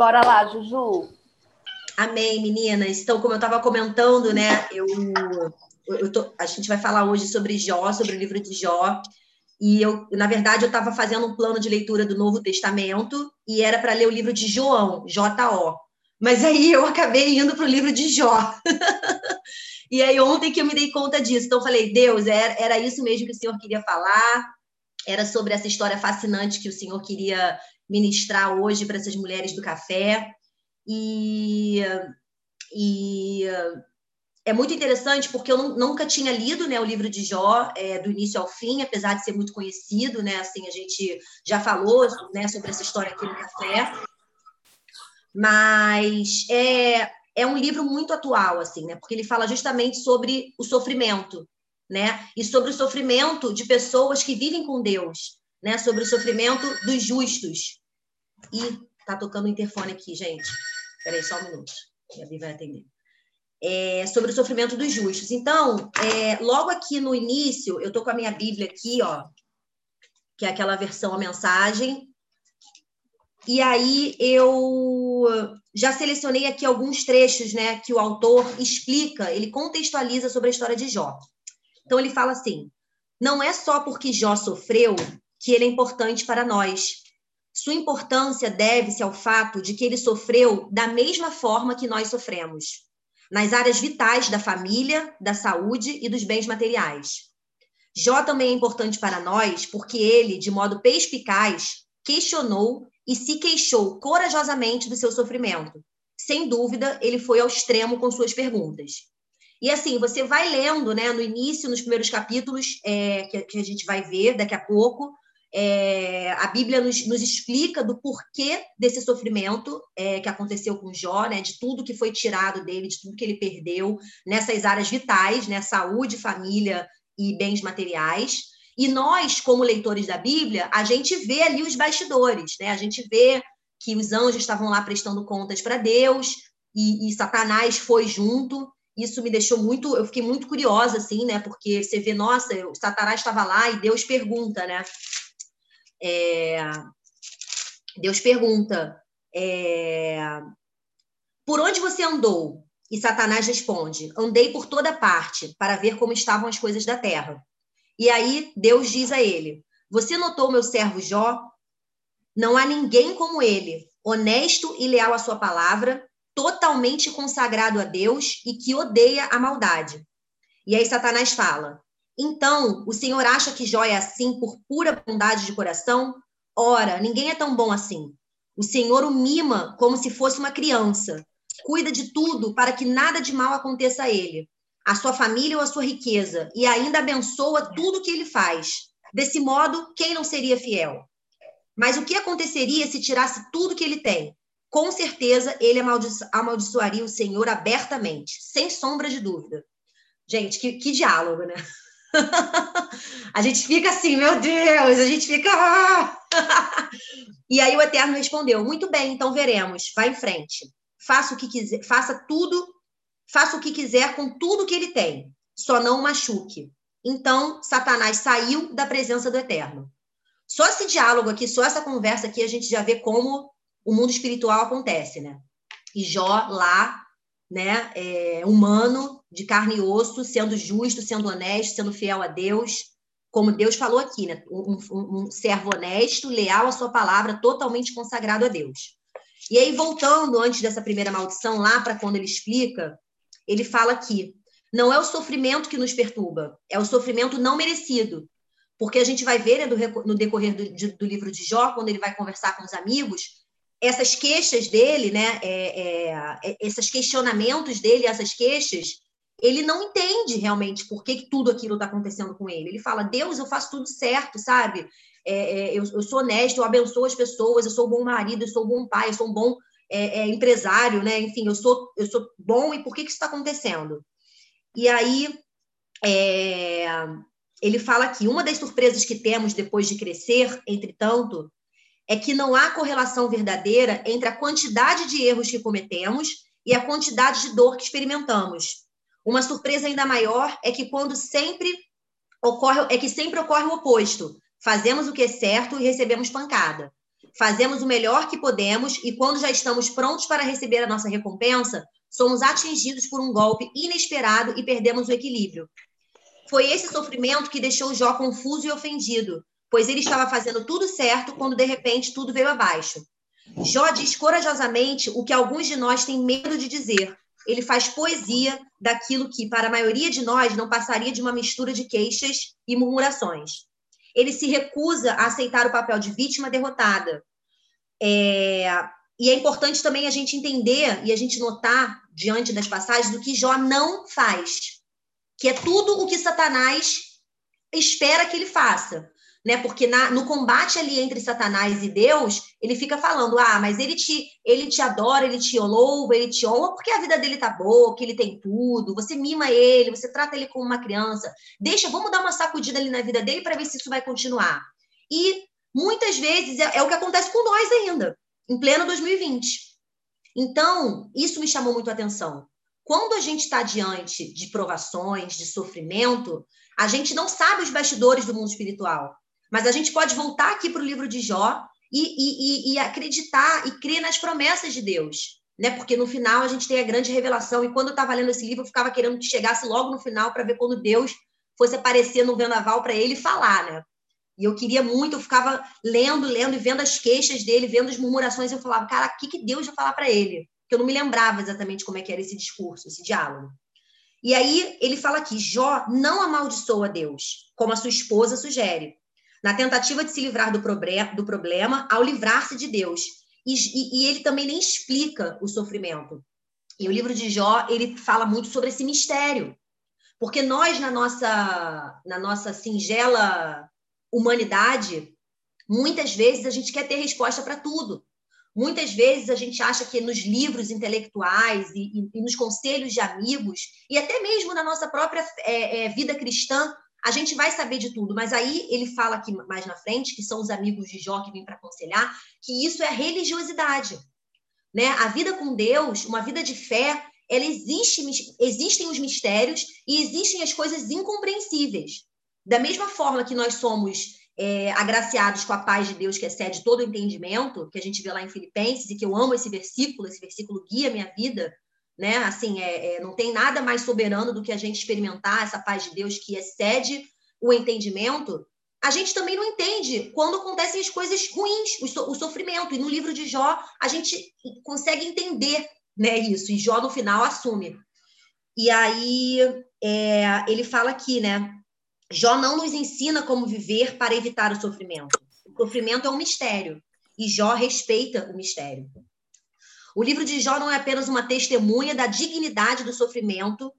Bora lá, Juju. Amém, meninas. Então, como eu estava comentando, né, eu, eu tô, a gente vai falar hoje sobre Jó, sobre o livro de Jó. E eu, na verdade, eu estava fazendo um plano de leitura do Novo Testamento e era para ler o livro de João, J-O. Mas aí eu acabei indo para o livro de Jó. e aí ontem que eu me dei conta disso. Então eu falei, Deus, era, era isso mesmo que o Senhor queria falar. Era sobre essa história fascinante que o Senhor queria ministrar hoje para essas mulheres do café. E, e é muito interessante porque eu nunca tinha lido né, o livro de Jó é, do início ao fim, apesar de ser muito conhecido, né? Assim, a gente já falou né, sobre essa história aqui no café. Mas é, é um livro muito atual, assim, né? Porque ele fala justamente sobre o sofrimento, né? E sobre o sofrimento de pessoas que vivem com Deus, né? Sobre o sofrimento dos justos. E tá tocando o interfone aqui, gente. Peraí, só um minuto. A Bia vai atender. É, sobre o sofrimento dos justos. Então, é, logo aqui no início, eu estou com a minha Bíblia aqui, ó, que é aquela versão a mensagem. E aí eu já selecionei aqui alguns trechos, né, que o autor explica, ele contextualiza sobre a história de Jó. Então ele fala assim: não é só porque Jó sofreu que ele é importante para nós. Sua importância deve-se ao fato de que ele sofreu da mesma forma que nós sofremos, nas áreas vitais da família, da saúde e dos bens materiais. Jó também é importante para nós porque ele, de modo perspicaz, questionou e se queixou corajosamente do seu sofrimento. Sem dúvida, ele foi ao extremo com suas perguntas. E assim, você vai lendo, né, no início, nos primeiros capítulos, é, que, que, a gente vai ver daqui a pouco, é, a Bíblia nos, nos, explica do porquê desse sofrimento é, que aconteceu com Jó, né, de tudo que foi tirado dele, de tudo que ele perdeu nessas áreas vitais, né, saúde, família e bens materiais. E nós, como leitores da Bíblia, a gente vê ali os bastidores, né? A gente vê que os anjos estavam lá prestando contas para Deus e, e Satanás foi junto isso me deixou muito, eu fiquei muito curiosa, assim, né? Porque você vê, nossa, o Satanás estava lá e Deus pergunta, né? É, Deus pergunta: é, por onde você andou? E Satanás responde: andei por toda parte para ver como estavam as coisas da terra. E aí Deus diz a ele: Você notou meu servo Jó? Não há ninguém como ele, honesto e leal à sua palavra, totalmente consagrado a Deus e que odeia a maldade. E aí Satanás fala: então, o Senhor acha que Jó é assim por pura bondade de coração? Ora, ninguém é tão bom assim. O Senhor o mima como se fosse uma criança. Cuida de tudo para que nada de mal aconteça a ele, a sua família ou a sua riqueza, e ainda abençoa tudo que ele faz. Desse modo, quem não seria fiel? Mas o que aconteceria se tirasse tudo que ele tem? Com certeza, ele amaldiçoaria o Senhor abertamente, sem sombra de dúvida. Gente, que, que diálogo, né? a gente fica assim, meu Deus, a gente fica. e aí o Eterno respondeu: Muito bem, então veremos. Vá em frente. Faça o que quiser, faça tudo, faça o que quiser com tudo que ele tem. Só não machuque. Então, Satanás saiu da presença do Eterno. Só esse diálogo aqui, só essa conversa aqui, a gente já vê como o mundo espiritual acontece, né? E Jó lá né, é, humano, de carne e osso, sendo justo, sendo honesto, sendo fiel a Deus, como Deus falou aqui, né, um, um, um servo honesto, leal à sua palavra, totalmente consagrado a Deus. E aí, voltando antes dessa primeira maldição, lá para quando ele explica, ele fala aqui: não é o sofrimento que nos perturba, é o sofrimento não merecido. Porque a gente vai ver né, do, no decorrer do, de, do livro de Jó, quando ele vai conversar com os amigos, essas queixas dele, né, é, é, é, esses questionamentos dele, essas queixas, ele não entende realmente por que, que tudo aquilo está acontecendo com ele. Ele fala, Deus, eu faço tudo certo, sabe? É, é, eu, eu, sou honesto, eu abençoo as pessoas, eu sou um bom marido, eu sou um bom pai, eu sou um bom é, empresário, né? Enfim, eu sou, eu sou bom e por que, que isso está acontecendo? E aí, ele fala aqui, uma das surpresas que temos depois de crescer, entretanto, é que não há correlação verdadeira entre a quantidade de erros que cometemos e a quantidade de dor que experimentamos. Uma surpresa ainda maior é que quando sempre ocorre é que sempre ocorre o oposto. Fazemos o que é certo e recebemos pancada. Fazemos o melhor que podemos e, quando já estamos prontos para receber a nossa recompensa, somos atingidos por um golpe inesperado e perdemos o equilíbrio. Foi esse sofrimento que deixou Jó confuso e ofendido, pois ele estava fazendo tudo certo quando de repente tudo veio abaixo. Jó diz corajosamente o que alguns de nós têm medo de dizer. Ele faz poesia daquilo que, para a maioria de nós, não passaria de uma mistura de queixas e murmurações. Ele se recusa a aceitar o papel de vítima derrotada. É... E é importante também a gente entender e a gente notar, diante das passagens, do que Jó não faz, que é tudo o que Satanás espera que ele faça né? Porque na, no combate ali entre Satanás e Deus, ele fica falando: ah, mas ele te, ele te adora, ele te louva, ele te honra, porque a vida dele tá boa, que ele tem tudo, você mima ele, você trata ele como uma criança. Deixa, vamos dar uma sacudida ali na vida dele para ver se isso vai continuar. E muitas vezes é, é o que acontece com nós ainda, em pleno 2020. Então, isso me chamou muito a atenção. Quando a gente está diante de provações, de sofrimento, a gente não sabe os bastidores do mundo espiritual. Mas a gente pode voltar aqui para o livro de Jó e, e, e, acreditar e crer nas promessas de Deus. Né? Porque no final a gente tem a grande revelação. E quando eu estava lendo esse livro, eu ficava querendo que chegasse logo no final para ver quando Deus fosse aparecer no vendaval para ele falar, né? E eu queria muito, eu ficava lendo, lendo e vendo as queixas dele, vendo as murmurações, eu falava, cara, o que, que Deus ia falar para ele? Que eu não me lembrava exatamente como é que era esse discurso, esse diálogo. E aí ele fala aqui, Jó não amaldiçoa Deus, como a sua esposa sugere, na tentativa de se livrar do, do problema ao livrar-se de Deus. E, e, e, ele também nem explica o sofrimento. E o livro de Jó, ele fala muito sobre esse mistério. Porque nós, na nossa, na nossa singela humanidade, muitas vezes a gente quer ter resposta para tudo. Muitas vezes a gente acha que nos livros intelectuais e, e, e, nos conselhos de amigos, e até mesmo na nossa própria é, é, vida cristã, a gente vai saber de tudo, mas aí ele fala aqui mais na frente, que são os amigos de Jó que vêm para aconselhar, que isso é religiosidade. Né? A vida com Deus, uma vida de fé, ela existe, existem os mistérios e existem as coisas incompreensíveis. Da mesma forma que nós somos é, agraciados com a paz de Deus que excede todo o entendimento, que a gente vê lá em Filipenses, e que eu amo esse versículo, esse versículo guia minha vida, né? Assim, é, é, não tem nada mais soberano do que a gente experimentar essa paz de Deus que excede o entendimento. A gente também não entende quando acontecem as coisas ruins, o, so, o sofrimento. E no livro de Jó, a gente consegue entender né, isso. E Jó, no final, assume. E aí, é, ele fala aqui, né? Jó não nos ensina como viver para evitar o sofrimento. O sofrimento é um mistério. E Jó respeita o mistério. O livro de Jó não é apenas uma testemunha da dignidade do sofrimento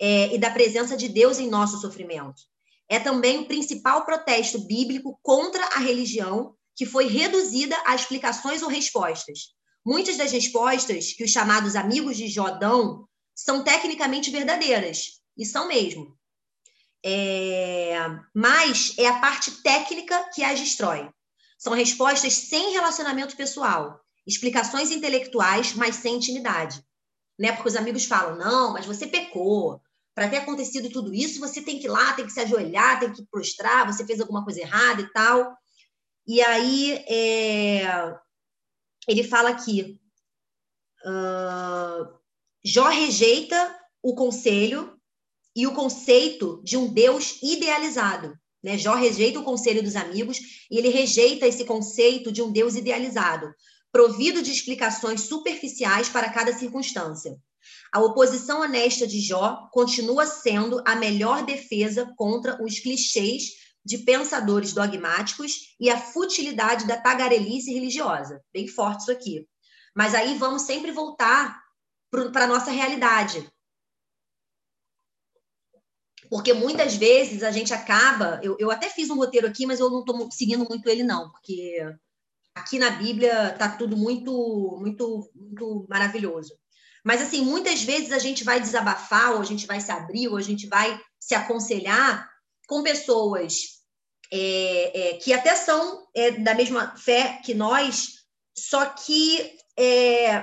é, e da presença de Deus em nosso sofrimento. É também o principal protesto bíblico contra a religião, que foi reduzida a explicações ou respostas. Muitas das respostas que os chamados amigos de Jó dão são tecnicamente verdadeiras, e são mesmo. É... Mas é a parte técnica que as destrói. São respostas sem relacionamento pessoal, explicações intelectuais, mas sem intimidade. Né? Porque os amigos falam: não, mas você pecou. Para ter acontecido tudo isso, você tem que ir lá, tem que se ajoelhar, tem que prostrar, você fez alguma coisa errada e tal. E aí é... ele fala aqui: uh... Jó rejeita o conselho e o conceito de um Deus idealizado. Né? Jó rejeita o conselho dos amigos e ele rejeita esse conceito de um Deus idealizado provido de explicações superficiais para cada circunstância. A oposição honesta de Jó continua sendo a melhor defesa contra os clichês de pensadores dogmáticos e a futilidade da tagarelice religiosa. Bem forte isso aqui. Mas aí vamos sempre voltar para a nossa realidade. Porque muitas vezes a gente acaba. Eu, eu até fiz um roteiro aqui, mas eu não estou seguindo muito ele, não, porque aqui na Bíblia está tudo muito, muito, muito maravilhoso. Mas, assim, muitas vezes a gente vai desabafar, ou a gente vai se abrir, ou a gente vai se aconselhar com pessoas é, é, que até são é, da mesma fé que nós, só que é,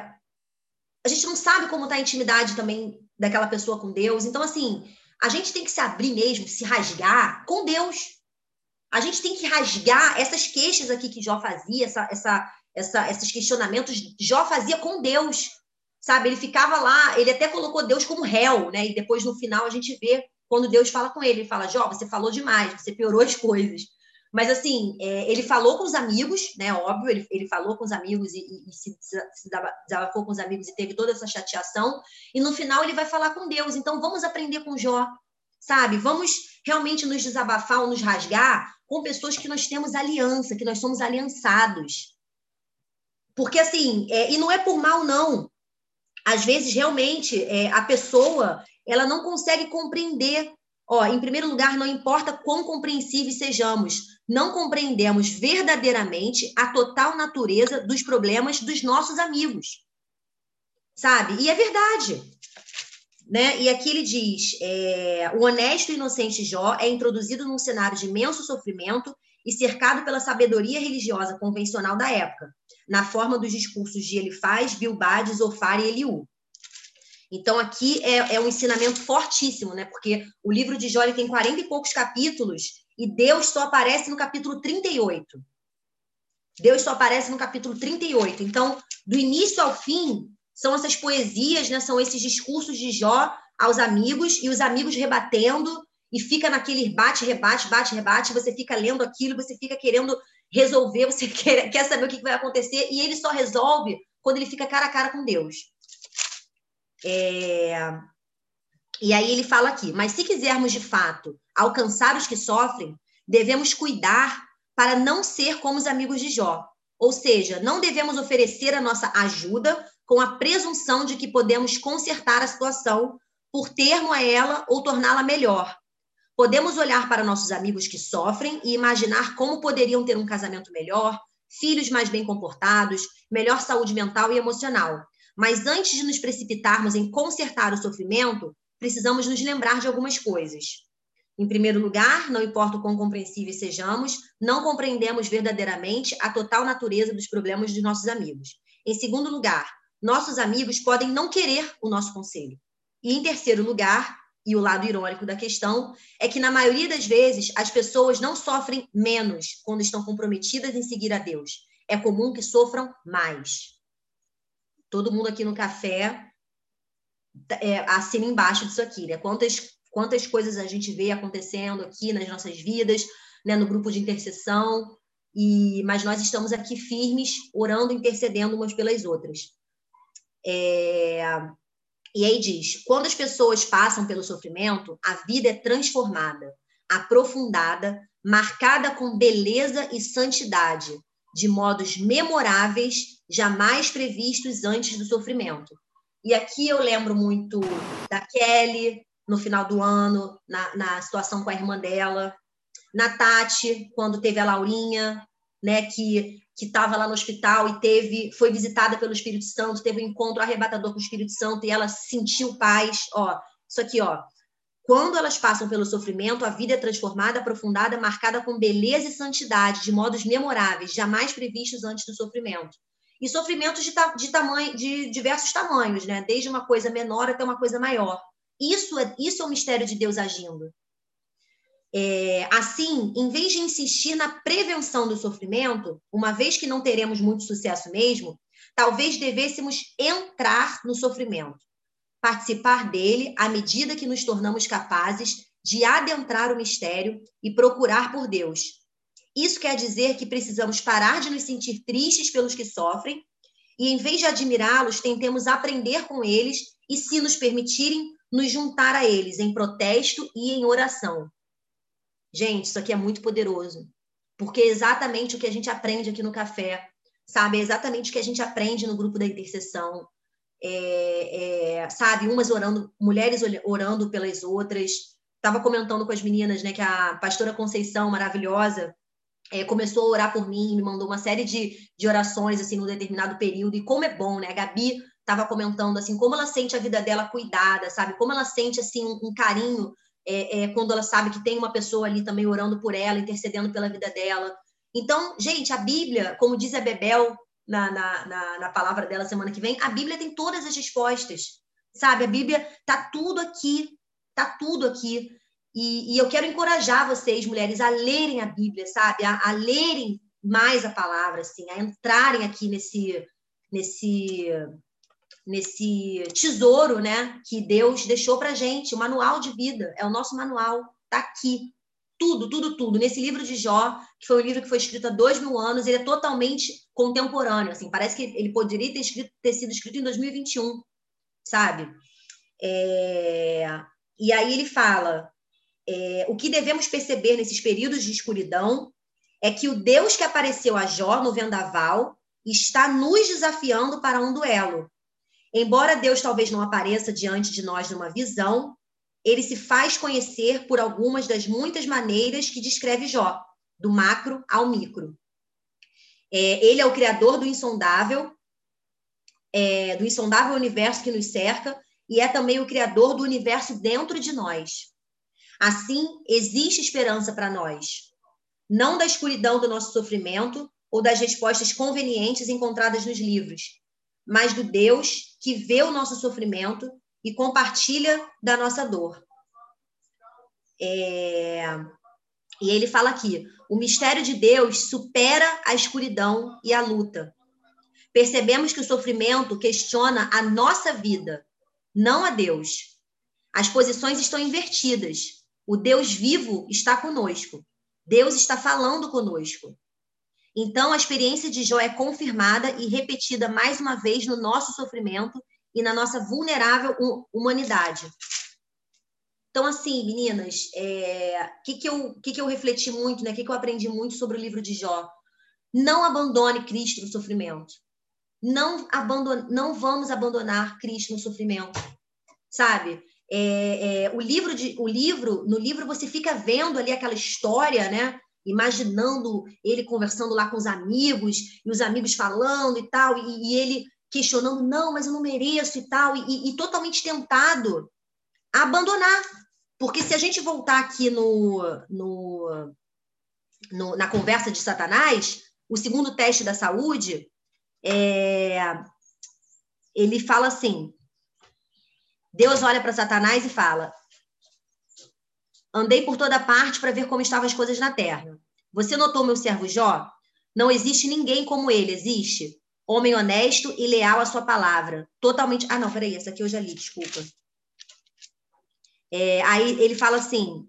a gente não sabe como está a intimidade também daquela pessoa com Deus. Então, assim, a gente tem que se abrir mesmo, se rasgar com Deus. A gente tem que rasgar essas queixas aqui que Jó fazia, essa, essa, essa, esses questionamentos. Jó fazia com Deus, sabe? Ele ficava lá, ele até colocou Deus como réu, né? E depois no final a gente vê quando Deus fala com ele, ele fala: Jó, você falou demais, você piorou as coisas. Mas, assim, é, ele falou com os amigos, né? Óbvio, ele, ele falou com os amigos e, e, e se, se desabafou com os amigos e teve toda essa chateação. E no final ele vai falar com Deus. Então, vamos aprender com Jó, sabe? Vamos realmente nos desabafar ou nos rasgar com pessoas que nós temos aliança, que nós somos aliançados. Porque, assim, é, e não é por mal, não. Às vezes, realmente, é, a pessoa ela não consegue compreender Ó, em primeiro lugar, não importa quão compreensíveis sejamos, não compreendemos verdadeiramente a total natureza dos problemas dos nossos amigos. Sabe? E é verdade. Né? E aqui ele diz: é, o honesto e inocente Jó é introduzido num cenário de imenso sofrimento e cercado pela sabedoria religiosa convencional da época, na forma dos discursos de Elifaz, Bilbade, Zofar e Eliú. Então, aqui é, é um ensinamento fortíssimo, né? Porque o livro de Jó tem 40 e poucos capítulos e Deus só aparece no capítulo 38. Deus só aparece no capítulo 38. Então, do início ao fim, são essas poesias, né? São esses discursos de Jó aos amigos e os amigos rebatendo e fica naquele bate, rebate, bate, rebate, você fica lendo aquilo, você fica querendo resolver, você quer, quer saber o que vai acontecer, e ele só resolve quando ele fica cara a cara com Deus. É... E aí ele fala aqui: mas se quisermos de fato alcançar os que sofrem, devemos cuidar para não ser como os amigos de Jó. Ou seja, não devemos oferecer a nossa ajuda com a presunção de que podemos consertar a situação por termo a ela ou torná-la melhor. Podemos olhar para nossos amigos que sofrem e imaginar como poderiam ter um casamento melhor, filhos mais bem comportados, melhor saúde mental e emocional. Mas antes de nos precipitarmos em consertar o sofrimento, precisamos nos lembrar de algumas coisas. Em primeiro lugar, não importa o quão compreensíveis sejamos, não compreendemos verdadeiramente a total natureza dos problemas de nossos amigos. Em segundo lugar, nossos amigos podem não querer o nosso conselho. E em terceiro lugar, e o lado irônico da questão, é que na maioria das vezes as pessoas não sofrem menos quando estão comprometidas em seguir a Deus. É comum que sofram mais todo mundo aqui no café é, assina embaixo disso aqui, né? Quantas, quantas coisas a gente vê acontecendo aqui nas nossas vidas, né? no grupo de intercessão, e mas nós estamos aqui firmes, orando, intercedendo umas pelas outras. É, e aí diz: quando as pessoas passam pelo sofrimento, a vida é transformada, aprofundada, marcada com beleza e santidade, de modos memoráveis jamais previstos antes do sofrimento. E aqui eu lembro muito da Kelly, no final do ano, na, na situação com a irmã dela, na Tati, quando teve a Laurinha, né, que que estava lá no hospital e teve foi visitada pelo Espírito Santo, teve um encontro arrebatador com o Espírito Santo e ela sentiu paz, ó, isso aqui, ó. Quando elas passam pelo sofrimento, a vida é transformada, aprofundada, marcada com beleza e santidade, de modos memoráveis, jamais previstos antes do sofrimento e sofrimentos de, ta de, tamanho, de diversos tamanhos, né? Desde uma coisa menor até uma coisa maior. Isso é, isso é o mistério de Deus agindo. É, assim, em vez de insistir na prevenção do sofrimento, uma vez que não teremos muito sucesso mesmo, talvez devêssemos entrar no sofrimento, participar dele à medida que nos tornamos capazes de adentrar o mistério e procurar por Deus, isso quer dizer que precisamos parar de nos sentir tristes pelos que sofrem e, em vez de admirá-los, tentemos aprender com eles e, se nos permitirem, nos juntar a eles em protesto e em oração. Gente, isso aqui é muito poderoso, porque é exatamente o que a gente aprende aqui no café, sabe? É exatamente o que a gente aprende no grupo da intercessão. É, é, sabe, umas orando, mulheres orando pelas outras. Estava comentando com as meninas, né, que a pastora Conceição, maravilhosa, é, começou a orar por mim, me mandou uma série de, de orações, assim, num determinado período, e como é bom, né? A Gabi estava comentando, assim, como ela sente a vida dela cuidada, sabe? Como ela sente, assim, um, um carinho é, é, quando ela sabe que tem uma pessoa ali também orando por ela, intercedendo pela vida dela. Então, gente, a Bíblia, como diz a Bebel na, na, na, na palavra dela semana que vem, a Bíblia tem todas as respostas, sabe? A Bíblia tá tudo aqui, tá tudo aqui. E, e, eu quero encorajar vocês, mulheres, a lerem a Bíblia, sabe? A, a lerem mais a palavra, assim, a entrarem aqui nesse, nesse, nesse tesouro, né? Que Deus deixou para gente, o manual de vida, é o nosso manual, tá aqui. Tudo, tudo, tudo. Nesse livro de Jó, que foi um livro que foi escrito há dois mil anos, ele é totalmente contemporâneo, assim, parece que ele poderia ter, escrito, ter sido escrito em 2021, sabe? É... E aí ele fala: é, o que devemos perceber nesses períodos de escuridão é que o Deus que apareceu a Jó no vendaval está nos desafiando para um duelo. Embora Deus talvez não apareça diante de nós numa visão, ele se faz conhecer por algumas das muitas maneiras que descreve Jó, do macro ao micro. É, ele é o criador do insondável, é, do insondável universo que nos cerca, e é também o criador do universo dentro de nós. Assim, existe esperança para nós, não da escuridão do nosso sofrimento ou das respostas convenientes encontradas nos livros, mas do Deus que vê o nosso sofrimento e compartilha da nossa dor. É... E ele fala aqui: o mistério de Deus supera a escuridão e a luta. Percebemos que o sofrimento questiona a nossa vida, não a Deus. As posições estão invertidas. O Deus vivo está conosco. Deus está falando conosco. Então, a experiência de Jó é confirmada e repetida mais uma vez no nosso sofrimento e na nossa vulnerável humanidade. Então, assim, meninas, o é, que, que, eu, que, que eu refleti muito, né? O que, que eu aprendi muito sobre o livro de Jó? Não abandone Cristo no sofrimento. Não, abandone, não vamos abandonar Cristo no sofrimento, sabe? É, é, o livro de, o livro, no livro você fica vendo ali aquela história, né? Imaginando ele conversando lá com os amigos e os amigos falando e tal, e, e ele questionando, não, mas eu não mereço e tal, e, e, totalmente tentado a abandonar. Porque se a gente voltar aqui no, no, no na conversa de Satanás, o segundo teste da saúde, é, ele fala assim: Deus olha para Satanás e fala: Andei por toda parte para ver como estavam as coisas na terra. Você notou meu servo Jó? Não existe ninguém como ele, existe? Homem honesto e leal à sua palavra. Totalmente. Ah, não, peraí, essa aqui eu já li, desculpa. É, aí ele fala assim: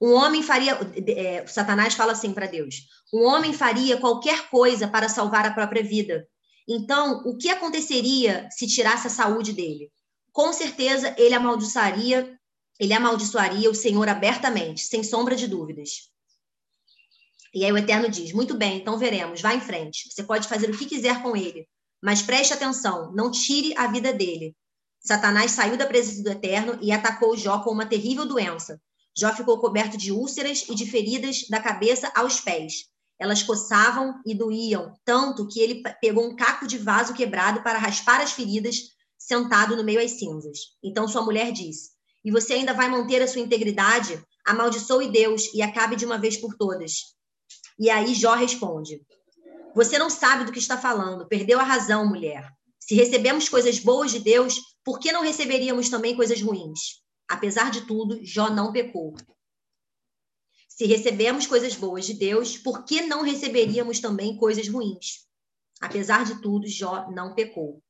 um homem faria. É, Satanás fala assim para Deus: um homem faria qualquer coisa para salvar a própria vida. Então, o que aconteceria se tirasse a saúde dele? Com certeza ele amaldiçoaria, ele amaldiçoaria o Senhor abertamente, sem sombra de dúvidas. E aí o Eterno diz: Muito bem, então veremos, vá em frente. Você pode fazer o que quiser com ele, mas preste atenção, não tire a vida dele. Satanás saiu da presença do Eterno e atacou Jó com uma terrível doença. Jó ficou coberto de úlceras e de feridas da cabeça aos pés. Elas coçavam e doíam, tanto que ele pegou um caco de vaso quebrado para raspar as feridas, sentado no meio às cinzas. Então sua mulher disse: E você ainda vai manter a sua integridade? Amaldiçoe Deus e acabe de uma vez por todas. E aí Jó responde: Você não sabe do que está falando, perdeu a razão, mulher. Se recebemos coisas boas de Deus, por que não receberíamos também coisas ruins? Apesar de tudo, Jó não pecou. Se recebemos coisas boas de Deus, por que não receberíamos também coisas ruins? Apesar de tudo, Jó não pecou.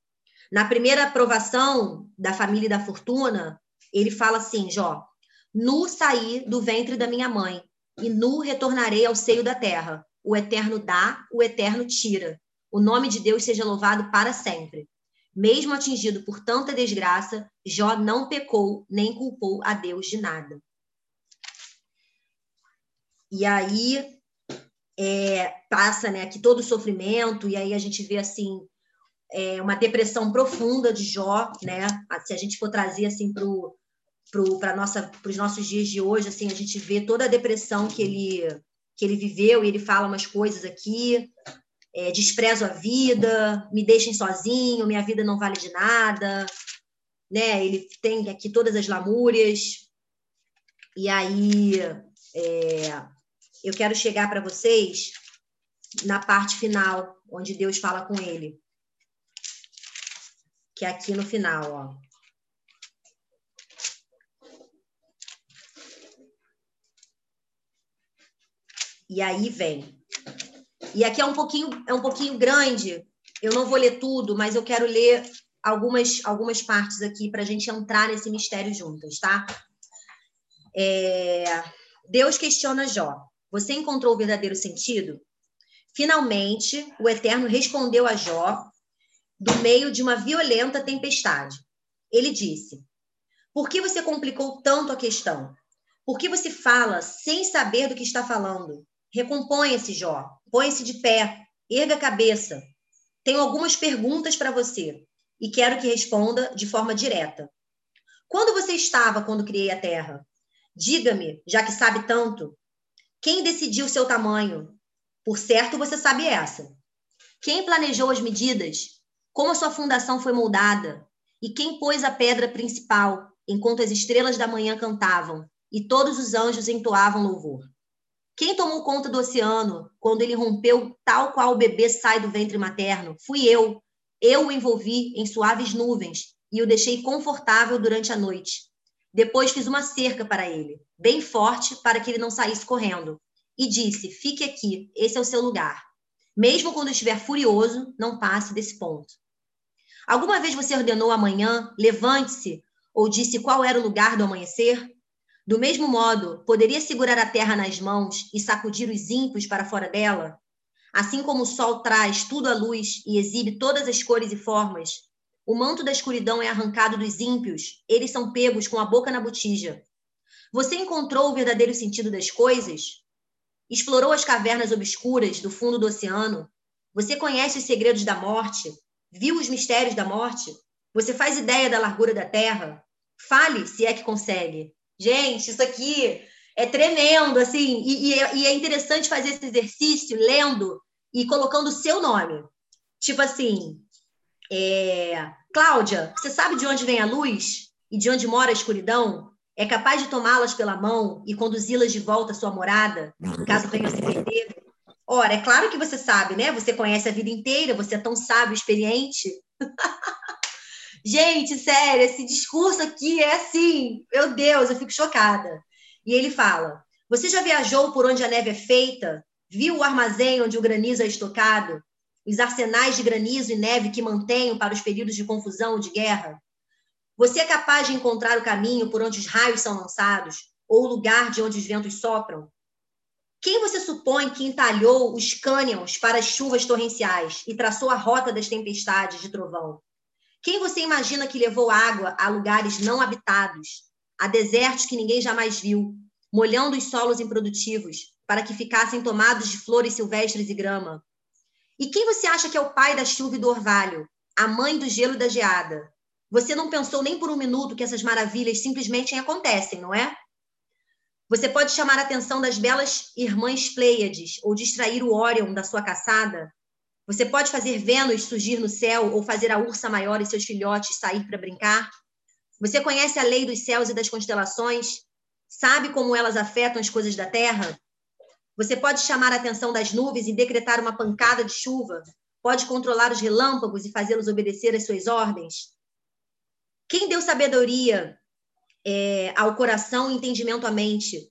Na primeira aprovação da família da fortuna, ele fala assim, Jó: Nu saí do ventre da minha mãe, e nu retornarei ao seio da terra. O eterno dá, o eterno tira. O nome de Deus seja louvado para sempre. Mesmo atingido por tanta desgraça, Jó não pecou nem culpou a Deus de nada. E aí é, passa né, aqui todo o sofrimento, e aí a gente vê assim é, uma depressão profunda de Jó, né? Se a gente for trazer assim para para nossa os nossos dias de hoje, assim a gente vê toda a depressão que ele que ele viveu e ele fala umas coisas aqui é, desprezo a vida, me deixem sozinho, minha vida não vale de nada, né? Ele tem aqui todas as lamúrias. E aí é, eu quero chegar para vocês na parte final, onde Deus fala com ele. Que é aqui no final, ó. E aí vem. E aqui é um pouquinho é um pouquinho grande. Eu não vou ler tudo, mas eu quero ler algumas algumas partes aqui para a gente entrar nesse mistério juntas, tá? É... Deus questiona Jó. Você encontrou o verdadeiro sentido? Finalmente, o Eterno respondeu a Jó do meio de uma violenta tempestade. Ele disse: Por que você complicou tanto a questão? Por que você fala sem saber do que está falando? Recomponha-se, Jó. Põe-se de pé. Erga a cabeça. Tenho algumas perguntas para você e quero que responda de forma direta. Quando você estava quando criei a terra? Diga-me, já que sabe tanto. Quem decidiu seu tamanho? Por certo, você sabe essa. Quem planejou as medidas? Como a sua fundação foi moldada? E quem pôs a pedra principal, enquanto as estrelas da manhã cantavam e todos os anjos entoavam louvor? Quem tomou conta do oceano quando ele rompeu tal qual o bebê sai do ventre materno? Fui eu. Eu o envolvi em suaves nuvens e o deixei confortável durante a noite. Depois fiz uma cerca para ele, bem forte, para que ele não saísse correndo. E disse: Fique aqui, esse é o seu lugar. Mesmo quando estiver furioso, não passe desse ponto. Alguma vez você ordenou amanhã, levante-se, ou disse qual era o lugar do amanhecer? Do mesmo modo, poderia segurar a terra nas mãos e sacudir os ímpios para fora dela? Assim como o sol traz tudo à luz e exibe todas as cores e formas, o manto da escuridão é arrancado dos ímpios, eles são pegos com a boca na botija. Você encontrou o verdadeiro sentido das coisas? Explorou as cavernas obscuras do fundo do oceano? Você conhece os segredos da morte? Viu os mistérios da morte? Você faz ideia da largura da terra? Fale, se é que consegue. Gente, isso aqui é tremendo, assim, e, e, é, e é interessante fazer esse exercício lendo e colocando o seu nome. Tipo assim, é... Cláudia, você sabe de onde vem a luz e de onde mora a escuridão? É capaz de tomá-las pela mão e conduzi-las de volta à sua morada, caso venha se perder? Ora, é claro que você sabe, né? Você conhece a vida inteira, você é tão sábio, experiente. Gente, sério, esse discurso aqui é assim, meu Deus, eu fico chocada. E ele fala: Você já viajou por onde a neve é feita? Viu o armazém onde o granizo é estocado? Os arsenais de granizo e neve que mantenho para os períodos de confusão ou de guerra? Você é capaz de encontrar o caminho por onde os raios são lançados? Ou o lugar de onde os ventos sopram? Quem você supõe que entalhou os cânions para as chuvas torrenciais e traçou a rota das tempestades de trovão? Quem você imagina que levou água a lugares não habitados, a desertos que ninguém jamais viu, molhando os solos improdutivos para que ficassem tomados de flores silvestres e grama? E quem você acha que é o pai da chuva e do orvalho, a mãe do gelo e da geada? Você não pensou nem por um minuto que essas maravilhas simplesmente acontecem, não é? Você pode chamar a atenção das belas irmãs Pleiades ou distrair o Órion da sua caçada, você pode fazer Vênus surgir no céu ou fazer a ursa maior e seus filhotes sair para brincar? Você conhece a lei dos céus e das constelações? Sabe como elas afetam as coisas da terra? Você pode chamar a atenção das nuvens e decretar uma pancada de chuva? Pode controlar os relâmpagos e fazê-los obedecer às suas ordens? Quem deu sabedoria é, ao coração e entendimento à mente?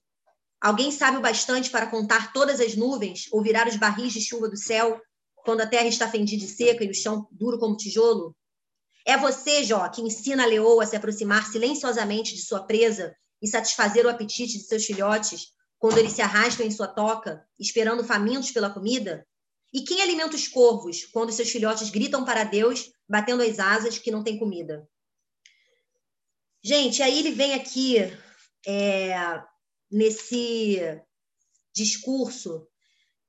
Alguém sabe o bastante para contar todas as nuvens ou virar os barris de chuva do céu quando a terra está fendida e seca e o chão duro como tijolo? É você, Jó, que ensina a leoa a se aproximar silenciosamente de sua presa e satisfazer o apetite de seus filhotes quando eles se arrastam em sua toca, esperando famintos pela comida? E quem alimenta os corvos quando seus filhotes gritam para Deus, batendo as asas que não tem comida? Gente, aí ele vem aqui é, nesse discurso,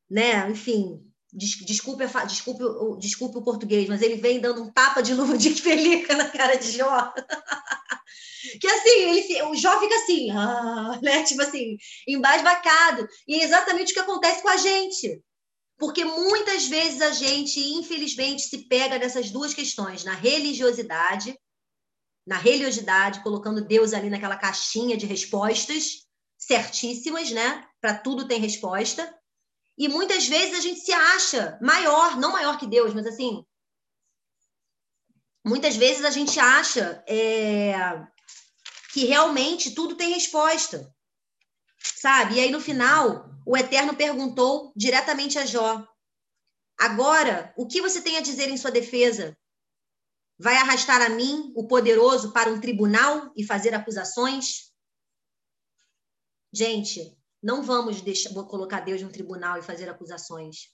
né? Enfim, desculpe, desculpe, desculpe o português, mas ele vem dando um tapa de luva de pelica na cara de Jó. que assim, ele, o Jó fica assim, ah, né? tipo assim, embasbacado. E é exatamente o que acontece com a gente. Porque muitas vezes a gente, infelizmente, se pega nessas duas questões, na religiosidade, na religiosidade, colocando Deus ali naquela caixinha de respostas certíssimas, né? Para tudo tem resposta e muitas vezes a gente se acha maior, não maior que Deus, mas assim. Muitas vezes a gente acha é, que realmente tudo tem resposta. sabe? E aí, no final, o Eterno perguntou diretamente a Jó: Agora, o que você tem a dizer em sua defesa? Vai arrastar a mim, o poderoso, para um tribunal e fazer acusações? Gente, não vamos deixar, vou colocar Deus no tribunal e fazer acusações.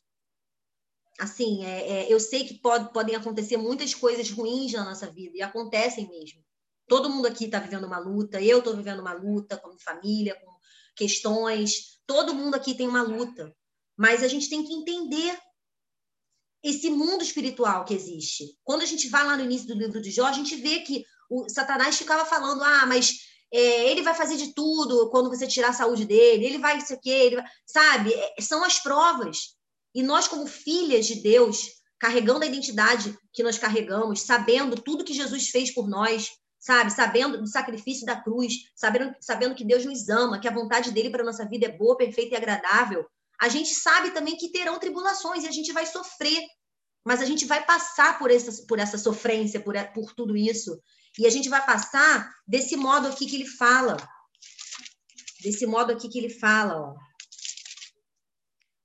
Assim, é, é, eu sei que pode, podem acontecer muitas coisas ruins na nossa vida, e acontecem mesmo. Todo mundo aqui está vivendo uma luta, eu estou vivendo uma luta como família, com questões, todo mundo aqui tem uma luta. Mas a gente tem que entender esse mundo espiritual que existe. Quando a gente vai lá no início do livro de Jó, a gente vê que o Satanás ficava falando: ah, mas é, ele vai fazer de tudo quando você tirar a saúde dele, ele vai isso aqui, ele vai... sabe? É, são as provas. E nós, como filhas de Deus, carregando a identidade que nós carregamos, sabendo tudo que Jesus fez por nós, sabe? Sabendo do sacrifício da cruz, sabendo, sabendo que Deus nos ama, que a vontade dele para nossa vida é boa, perfeita e agradável, a gente sabe também que terão tribulações e a gente vai sofrer, mas a gente vai passar por essa, por essa sofrência, por, por tudo isso. E a gente vai passar desse modo aqui que ele fala. Desse modo aqui que ele fala, ó.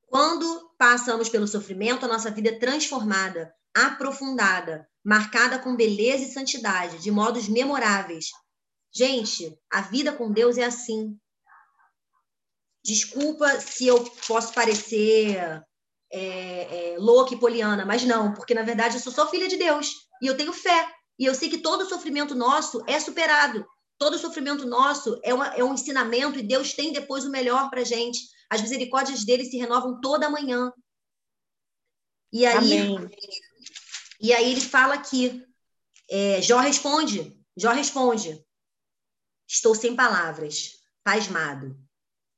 Quando passamos pelo sofrimento, a nossa vida é transformada, aprofundada, marcada com beleza e santidade, de modos memoráveis. Gente, a vida com Deus é assim. Desculpa se eu posso parecer é, é, louca e poliana, mas não, porque na verdade eu sou só filha de Deus e eu tenho fé. E eu sei que todo sofrimento nosso é superado. Todo sofrimento nosso é, uma, é um ensinamento e Deus tem depois o melhor para gente. As misericórdias dele se renovam toda manhã. E aí, Amém. E aí ele fala aqui, é, Jó responde, Jó responde, estou sem palavras, pasmado,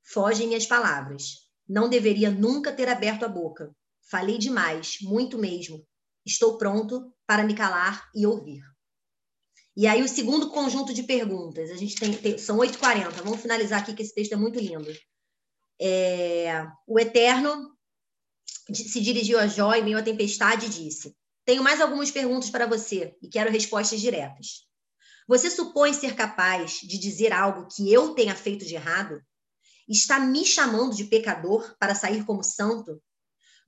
fogem minhas palavras, não deveria nunca ter aberto a boca, falei demais, muito mesmo, estou pronto para me calar e ouvir. E aí o segundo conjunto de perguntas, a gente tem, tem são 8h40, vamos finalizar aqui que esse texto é muito lindo. É, o Eterno se dirigiu a Jó em meio à tempestade e disse: tenho mais algumas perguntas para você e quero respostas diretas. Você supõe ser capaz de dizer algo que eu tenha feito de errado? Está me chamando de pecador para sair como santo?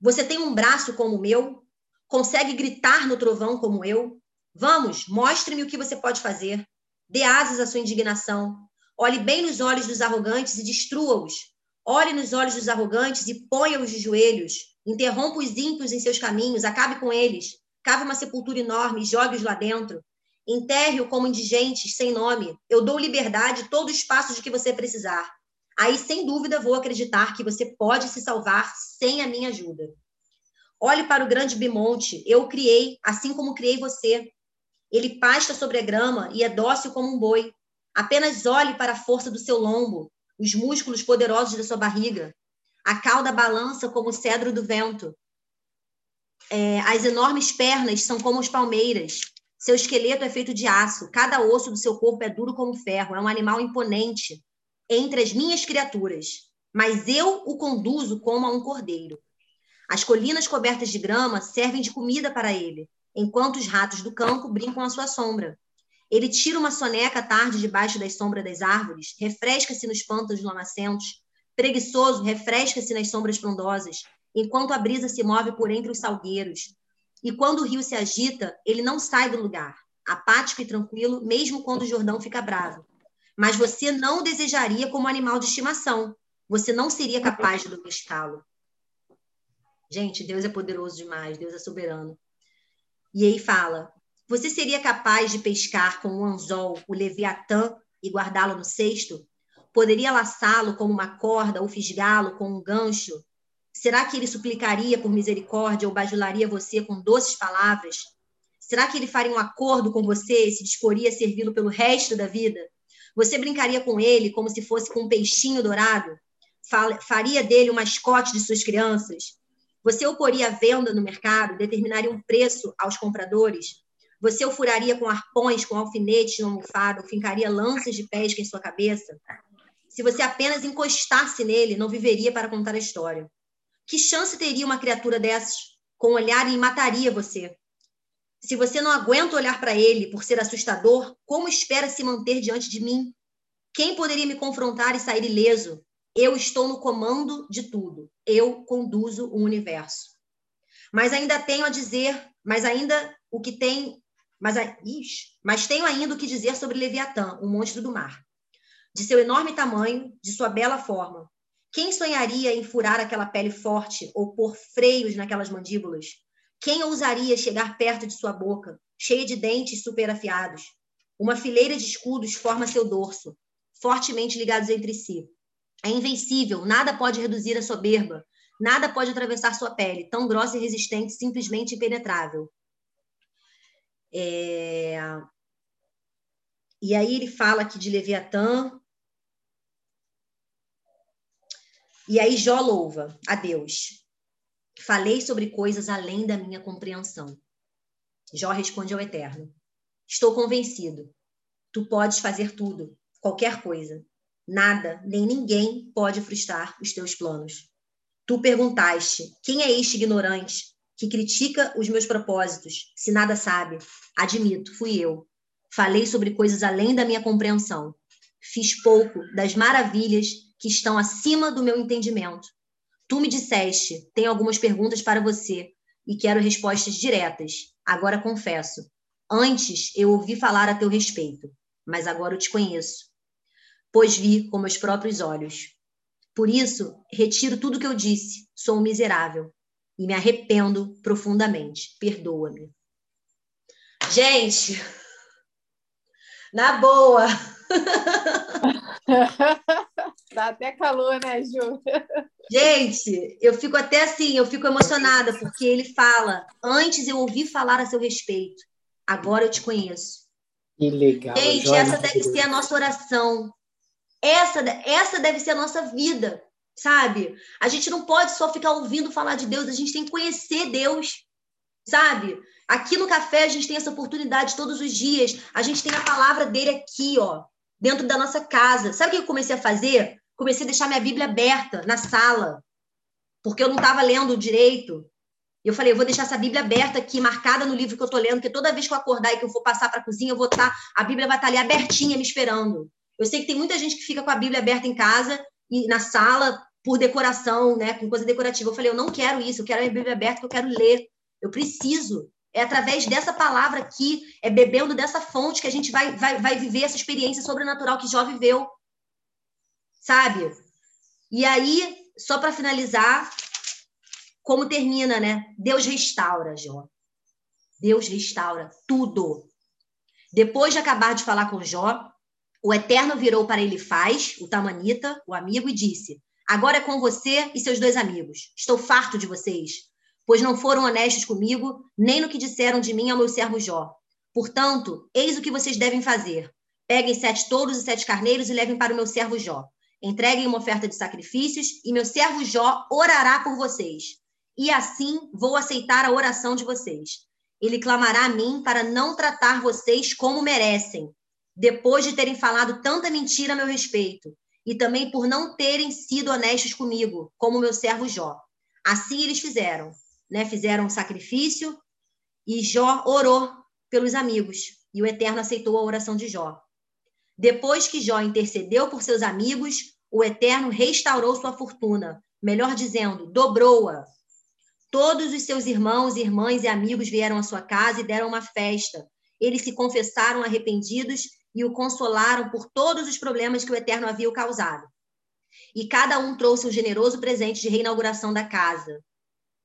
Você tem um braço como o meu? Consegue gritar no trovão como eu? Vamos, mostre-me o que você pode fazer. Dê asas à sua indignação. Olhe bem nos olhos dos arrogantes e destrua-os. Olhe nos olhos dos arrogantes e ponha-os de joelhos. Interrompa os ímpios em seus caminhos, acabe com eles cave uma sepultura enorme, jogue-os lá dentro. Enterre-o como indigentes, sem nome. Eu dou liberdade todo o espaço de que você precisar. Aí, sem dúvida, vou acreditar que você pode se salvar sem a minha ajuda. Olhe para o grande bimonte. Eu o criei, assim como criei você. Ele pasta sobre a grama e é dócil como um boi. Apenas olhe para a força do seu lombo, os músculos poderosos da sua barriga. A cauda balança como o cedro do vento. É, as enormes pernas são como as palmeiras. Seu esqueleto é feito de aço. Cada osso do seu corpo é duro como ferro. É um animal imponente entre as minhas criaturas. Mas eu o conduzo como a um cordeiro. As colinas cobertas de grama servem de comida para ele, enquanto os ratos do campo brincam à sua sombra. Ele tira uma soneca à tarde debaixo das sombras das árvores, refresca-se nos pântanos lamacentos, preguiçoso, refresca-se nas sombras frondosas, enquanto a brisa se move por entre os salgueiros. E quando o rio se agita, ele não sai do lugar, apático e tranquilo, mesmo quando o Jordão fica bravo. Mas você não desejaria como animal de estimação. Você não seria capaz de domesticá-lo. Gente, Deus é poderoso demais, Deus é soberano. E aí fala: Você seria capaz de pescar com o anzol o leviatã e guardá-lo no cesto? Poderia laçá-lo como uma corda ou fisgá-lo com um gancho Será que ele suplicaria por misericórdia ou bajularia você com doces palavras? Será que ele faria um acordo com você e se disporia a servi-lo pelo resto da vida? Você brincaria com ele como se fosse com um peixinho dourado? Faria dele o mascote de suas crianças? Você o poria à venda no mercado, determinaria um preço aos compradores? Você o furaria com arpões, com alfinetes no almofado, fincaria lanças de pesca em sua cabeça? Se você apenas encostasse nele, não viveria para contar a história. Que chance teria uma criatura dessas com um olhar e mataria você? Se você não aguenta olhar para ele por ser assustador, como espera se manter diante de mim? Quem poderia me confrontar e sair ileso? Eu estou no comando de tudo. Eu conduzo o universo. Mas ainda tenho a dizer, mas ainda o que tem, mas, ixi, mas tenho ainda o que dizer sobre Leviatã, o monstro do mar. De seu enorme tamanho, de sua bela forma. Quem sonharia em furar aquela pele forte ou pôr freios naquelas mandíbulas? Quem ousaria chegar perto de sua boca, cheia de dentes super afiados? Uma fileira de escudos forma seu dorso, fortemente ligados entre si. É invencível, nada pode reduzir a soberba, nada pode atravessar sua pele, tão grossa e resistente, simplesmente impenetrável. É... E aí ele fala aqui de Leviatã. E aí Jó louva a Deus. Falei sobre coisas além da minha compreensão. Jó responde ao Eterno: Estou convencido. Tu podes fazer tudo, qualquer coisa. Nada, nem ninguém pode frustrar os teus planos. Tu perguntaste: quem é este ignorante que critica os meus propósitos, se nada sabe? Admito, fui eu. Falei sobre coisas além da minha compreensão. Fiz pouco das maravilhas que estão acima do meu entendimento. Tu me disseste: tenho algumas perguntas para você e quero respostas diretas. Agora confesso. Antes eu ouvi falar a teu respeito, mas agora eu te conheço pois vi com meus próprios olhos. Por isso, retiro tudo o que eu disse, sou um miserável e me arrependo profundamente. Perdoa-me. Gente, na boa. Dá até calor, né, Ju? Gente, eu fico até assim, eu fico emocionada, porque ele fala: Antes eu ouvi falar a seu respeito, agora eu te conheço. Que legal. Gente, essa deve ser a nossa oração. Essa, essa deve ser a nossa vida, sabe? A gente não pode só ficar ouvindo falar de Deus, a gente tem que conhecer Deus, sabe? Aqui no café a gente tem essa oportunidade todos os dias. A gente tem a palavra dele aqui, ó, dentro da nossa casa. Sabe o que eu comecei a fazer? Comecei a deixar minha Bíblia aberta na sala, porque eu não estava lendo direito. Eu falei, eu vou deixar essa Bíblia aberta aqui, marcada no livro que eu estou lendo, porque toda vez que eu acordar e que eu for passar para a cozinha, eu vou estar, tá, a Bíblia vai estar tá ali abertinha me esperando. Eu sei que tem muita gente que fica com a Bíblia aberta em casa e na sala por decoração, né, com coisa decorativa. Eu falei, eu não quero isso, eu quero a Bíblia aberta, eu quero ler. Eu preciso. É através dessa palavra aqui, é bebendo dessa fonte que a gente vai, vai, vai viver essa experiência sobrenatural que Jó viveu. Sabe? E aí, só para finalizar, como termina, né? Deus restaura, Jó. Deus restaura tudo. Depois de acabar de falar com Jó, o Eterno virou para ele faz, o Tamanita, o amigo, e disse: Agora é com você e seus dois amigos. Estou farto de vocês, pois não foram honestos comigo, nem no que disseram de mim ao meu servo Jó. Portanto, eis o que vocês devem fazer. Peguem sete touros e sete carneiros e levem para o meu servo Jó. Entreguem uma oferta de sacrifícios e meu servo Jó orará por vocês. E assim vou aceitar a oração de vocês. Ele clamará a mim para não tratar vocês como merecem, depois de terem falado tanta mentira a meu respeito, e também por não terem sido honestos comigo, como meu servo Jó. Assim eles fizeram, né? Fizeram um sacrifício e Jó orou pelos amigos, e o Eterno aceitou a oração de Jó. Depois que Jó intercedeu por seus amigos, o Eterno restaurou sua fortuna, melhor dizendo, dobrou-a. Todos os seus irmãos, irmãs e amigos vieram à sua casa e deram uma festa. Eles se confessaram arrependidos e o consolaram por todos os problemas que o Eterno havia causado. E cada um trouxe um generoso presente de reinauguração da casa.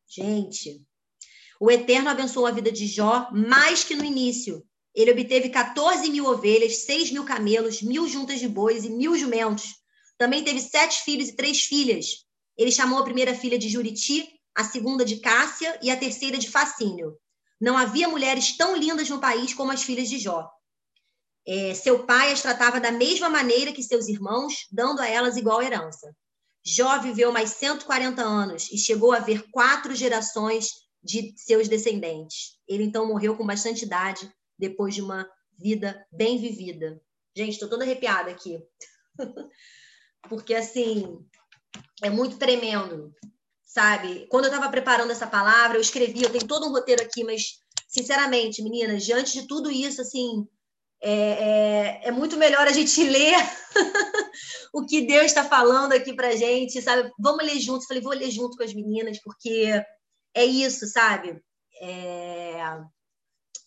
Gente, o Eterno abençoou a vida de Jó mais que no início. Ele obteve 14 mil ovelhas, 6 mil camelos, mil juntas de bois e mil jumentos. Também teve sete filhos e três filhas. Ele chamou a primeira filha de Juriti, a segunda de Cássia e a terceira de Facínio. Não havia mulheres tão lindas no país como as filhas de Jó. É, seu pai as tratava da mesma maneira que seus irmãos, dando a elas igual herança. Jó viveu mais 140 anos e chegou a ver quatro gerações de seus descendentes. Ele então morreu com bastante idade, depois de uma vida bem vivida. Gente, estou toda arrepiada aqui. Porque, assim, é muito tremendo, sabe? Quando eu estava preparando essa palavra, eu escrevi, eu tenho todo um roteiro aqui, mas, sinceramente, meninas, diante de tudo isso, assim, é, é, é muito melhor a gente ler o que Deus está falando aqui para gente, sabe? Vamos ler juntos. Falei, vou ler junto com as meninas, porque é isso, sabe? É,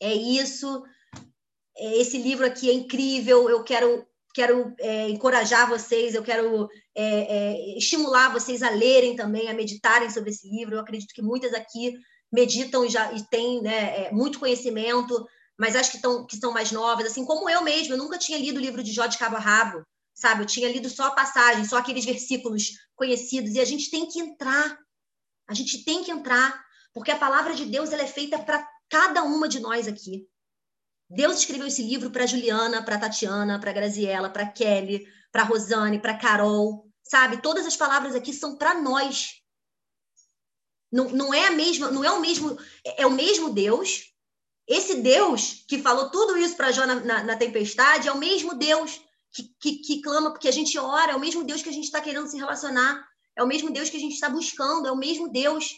é isso. É, esse livro aqui é incrível. Eu quero quero é, encorajar vocês, eu quero é, estimular vocês a lerem também, a meditarem sobre esse livro. Eu acredito que muitas aqui meditam e já e têm né, muito conhecimento, mas acho que, tão, que são mais novas, assim como eu mesma. Eu nunca tinha lido o livro de Jó de Cabo a Rabo, sabe? Eu tinha lido só a passagem, só aqueles versículos conhecidos, e a gente tem que entrar. A gente tem que entrar, porque a palavra de Deus ela é feita para cada uma de nós aqui. Deus escreveu esse livro para Juliana, para Tatiana, para Graziela, para Kelly, para Rosane, para Carol, sabe? Todas as palavras aqui são para nós. Não, não é a mesma, não é o mesmo, é, é o mesmo Deus. Esse Deus que falou tudo isso para Jó na, na, na, tempestade é o mesmo Deus que, que, que clama porque a gente ora, é o mesmo Deus que a gente está querendo se relacionar, é o mesmo Deus que a gente está buscando, é o mesmo Deus.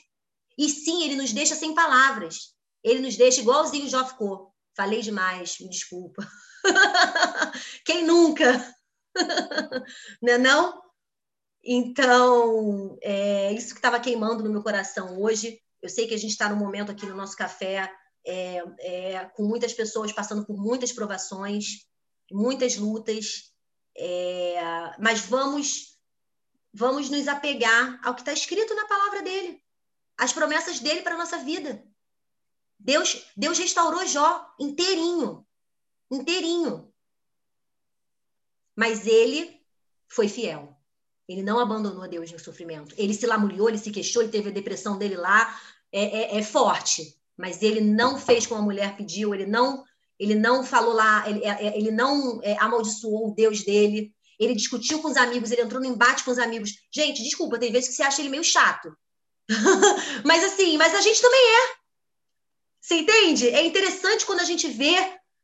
E sim, ele nos deixa sem palavras. Ele nos deixa igualzinho Jó ficou Falei demais, me desculpa. Quem nunca? não é não? Então, é isso que estava queimando no meu coração hoje. Eu sei que a gente está num momento aqui no nosso café é, é, com muitas pessoas passando por muitas provações, muitas lutas, é, mas vamos vamos nos apegar ao que está escrito na palavra dele, as promessas dele para a nossa vida. Deus, Deus restaurou Jó inteirinho, inteirinho. Mas ele foi fiel. Ele não abandonou Deus no sofrimento. Ele se lamuriou, ele se queixou, ele teve a depressão dele lá, é, é, é forte. Mas ele não fez como a mulher pediu, ele não, ele não falou lá, ele, é, é, ele não é, amaldiçoou o Deus dele. Ele discutiu com os amigos, ele entrou no embate com os amigos. Gente, desculpa, tem vezes que você acha ele meio chato. mas assim, mas a gente também é. Você entende? É interessante quando a gente vê,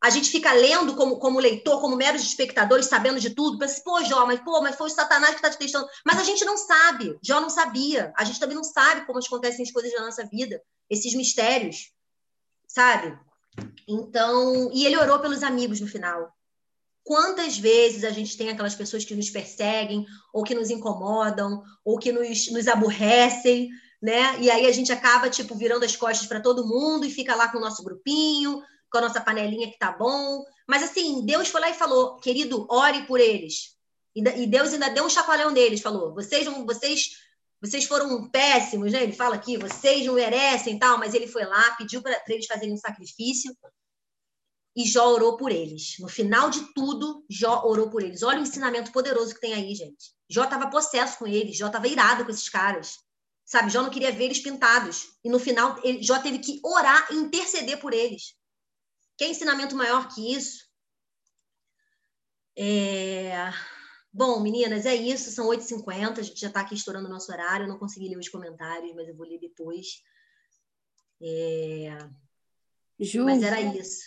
a gente fica lendo como, como leitor, como meros espectadores, sabendo de tudo. Pensa, pô, Jó, mas, pô, mas foi o Satanás que está te testando. Mas a gente não sabe. Jó não sabia. A gente também não sabe como acontecem as coisas na nossa vida, esses mistérios, sabe? Então, e ele orou pelos amigos no final. Quantas vezes a gente tem aquelas pessoas que nos perseguem, ou que nos incomodam, ou que nos, nos aborrecem, né? E aí a gente acaba, tipo, virando as costas para todo mundo e fica lá com o nosso grupinho, com a nossa panelinha que tá bom. Mas assim, Deus foi lá e falou, querido, ore por eles. E Deus ainda deu um chacoalhão neles, falou: vocês vocês, vocês foram péssimos, né? Ele fala aqui, vocês não merecem tal, mas ele foi lá, pediu para eles fazerem um sacrifício e Jó orou por eles. No final de tudo, Jó orou por eles. Olha o ensinamento poderoso que tem aí, gente. Jó estava possesso com eles, Jó estava irado com esses caras. Sabe, Jó não queria ver eles pintados. E no final, ele, Jó teve que orar e interceder por eles. Que ensinamento maior que isso? É... Bom, meninas, é isso. São 8h50. A gente já está aqui estourando o nosso horário. Eu não consegui ler os comentários, mas eu vou ler depois. É... Ju, mas era isso.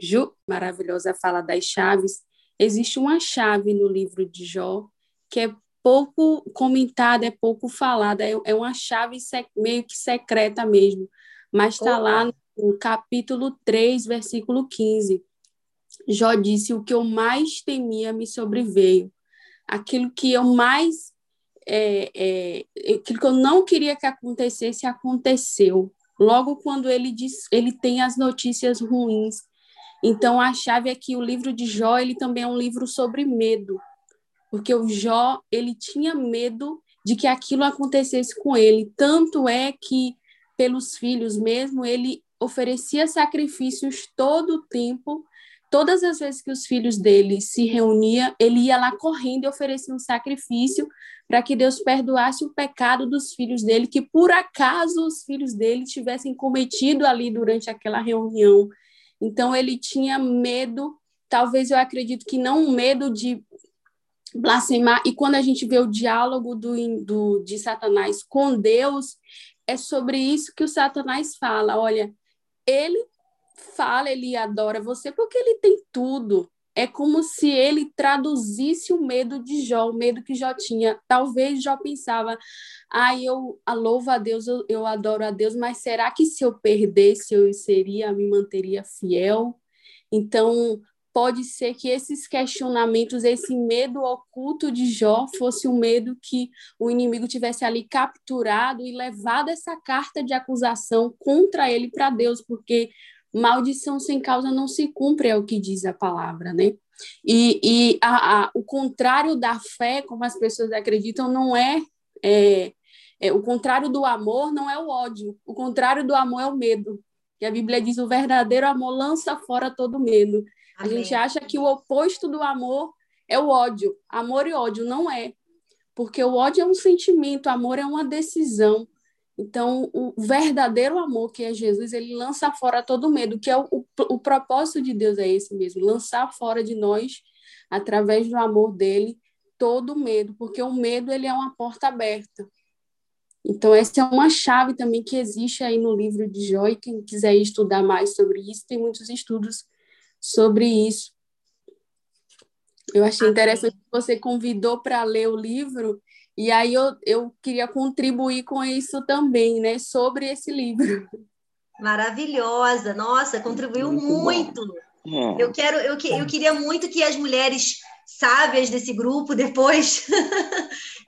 Ju, maravilhosa fala das chaves. Existe uma chave no livro de Jó que é pouco comentada, é pouco falada, é, é uma chave meio que secreta mesmo, mas está lá no capítulo 3, versículo 15. Jó disse: O que eu mais temia me sobreveio. Aquilo que eu mais. É, é, aquilo que eu não queria que acontecesse, aconteceu. Logo quando ele, diz, ele tem as notícias ruins. Então, a chave é que o livro de Jó ele também é um livro sobre medo porque o Jó ele tinha medo de que aquilo acontecesse com ele. Tanto é que pelos filhos mesmo ele oferecia sacrifícios todo o tempo. Todas as vezes que os filhos dele se reuniam, ele ia lá correndo e oferecia um sacrifício para que Deus perdoasse o pecado dos filhos dele, que por acaso os filhos dele tivessem cometido ali durante aquela reunião. Então ele tinha medo, talvez eu acredito que não um medo de blasfemar. E quando a gente vê o diálogo do, do, de Satanás com Deus, é sobre isso que o Satanás fala. Olha, ele fala, ele adora você porque ele tem tudo. É como se ele traduzisse o medo de Jó, o medo que Jó tinha. Talvez Jó pensava, ah, eu louvo a Deus, eu, eu adoro a Deus, mas será que se eu perdesse, eu seria, me manteria fiel? Então, pode ser que esses questionamentos, esse medo oculto de Jó fosse um medo que o inimigo tivesse ali capturado e levado essa carta de acusação contra ele para Deus, porque maldição sem causa não se cumpre, é o que diz a palavra, né? E, e a, a, o contrário da fé, como as pessoas acreditam, não é, é, é, o contrário do amor não é o ódio, o contrário do amor é o medo. E a Bíblia diz: o verdadeiro amor lança fora todo medo. Amém. A gente acha que o oposto do amor é o ódio. Amor e ódio não é. Porque o ódio é um sentimento, o amor é uma decisão. Então, o verdadeiro amor, que é Jesus, ele lança fora todo medo, que é o, o, o propósito de Deus é esse mesmo, lançar fora de nós, através do amor dele, todo medo, porque o medo ele é uma porta aberta. Então, essa é uma chave também que existe aí no livro de Jó, e quem quiser estudar mais sobre isso, tem muitos estudos sobre isso. Eu achei interessante que você convidou para ler o livro, e aí eu, eu queria contribuir com isso também, né, sobre esse livro. Maravilhosa, nossa, contribuiu muito. muito. É. Eu quero, eu, eu queria muito que as mulheres sábias desse grupo depois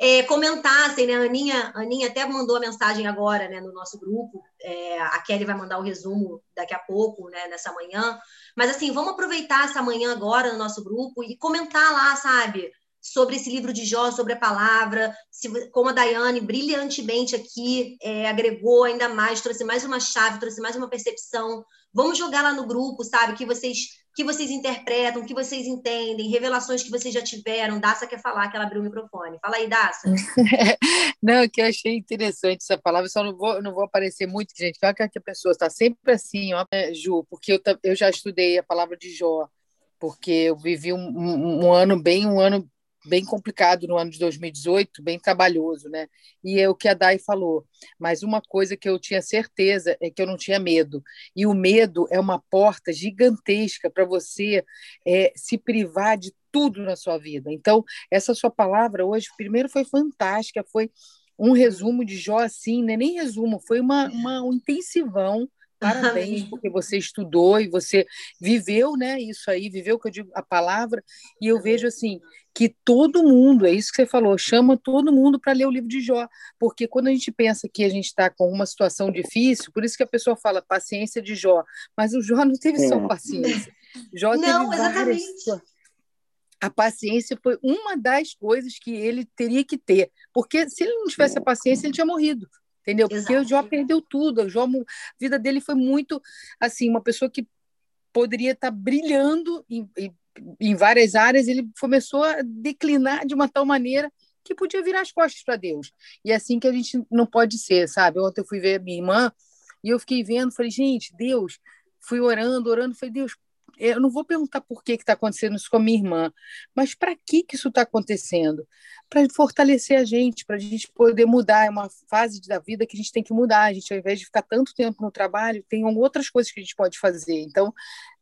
é, comentassem, né? A Aninha, a Aninha até mandou a mensagem agora, né, no nosso grupo. É, a Kelly vai mandar o resumo daqui a pouco, né, nessa manhã. Mas assim, vamos aproveitar essa manhã agora no nosso grupo e comentar lá, sabe? Sobre esse livro de Jó, sobre a palavra, se, como a Daiane brilhantemente aqui é, agregou ainda mais, trouxe mais uma chave, trouxe mais uma percepção. Vamos jogar lá no grupo, sabe? Que vocês que vocês interpretam, que vocês entendem, revelações que vocês já tiveram. Daça quer falar, que ela abriu o microfone. Fala aí, Daça. não, que eu achei interessante essa palavra, só não vou, não vou aparecer muito, gente. Olha que a pessoa está sempre assim, ó, Ju, porque eu, eu já estudei a palavra de Jó, porque eu vivi um, um, um ano bem, um ano bem complicado no ano de 2018, bem trabalhoso, né? E é o que a Dai falou. Mas uma coisa que eu tinha certeza é que eu não tinha medo. E o medo é uma porta gigantesca para você é, se privar de tudo na sua vida. Então, essa sua palavra hoje, primeiro, foi fantástica, foi um resumo de Jó assim, né? nem resumo, foi uma, uma um intensivão Parabéns, porque você estudou e você viveu, né? Isso aí, viveu que eu digo a palavra, e eu vejo assim que todo mundo, é isso que você falou, chama todo mundo para ler o livro de Jó, porque quando a gente pensa que a gente está com uma situação difícil, por isso que a pessoa fala paciência de Jó, mas o Jó não teve só é. paciência. Jó não, teve exatamente. Várias... A paciência foi uma das coisas que ele teria que ter, porque se ele não tivesse a paciência, ele tinha morrido entendeu? Exato. Porque o Jó perdeu tudo, o Jó, a vida dele foi muito, assim, uma pessoa que poderia estar brilhando em, em, em várias áreas, ele começou a declinar de uma tal maneira que podia virar as costas para Deus. E é assim que a gente não pode ser, sabe? Ontem eu fui ver minha irmã e eu fiquei vendo, falei, gente, Deus, fui orando, orando, falei, Deus, eu não vou perguntar por que está acontecendo isso com a minha irmã, mas para que, que isso está acontecendo? Para fortalecer a gente, para a gente poder mudar. É uma fase da vida que a gente tem que mudar. A gente, ao invés de ficar tanto tempo no trabalho, tem outras coisas que a gente pode fazer. Então,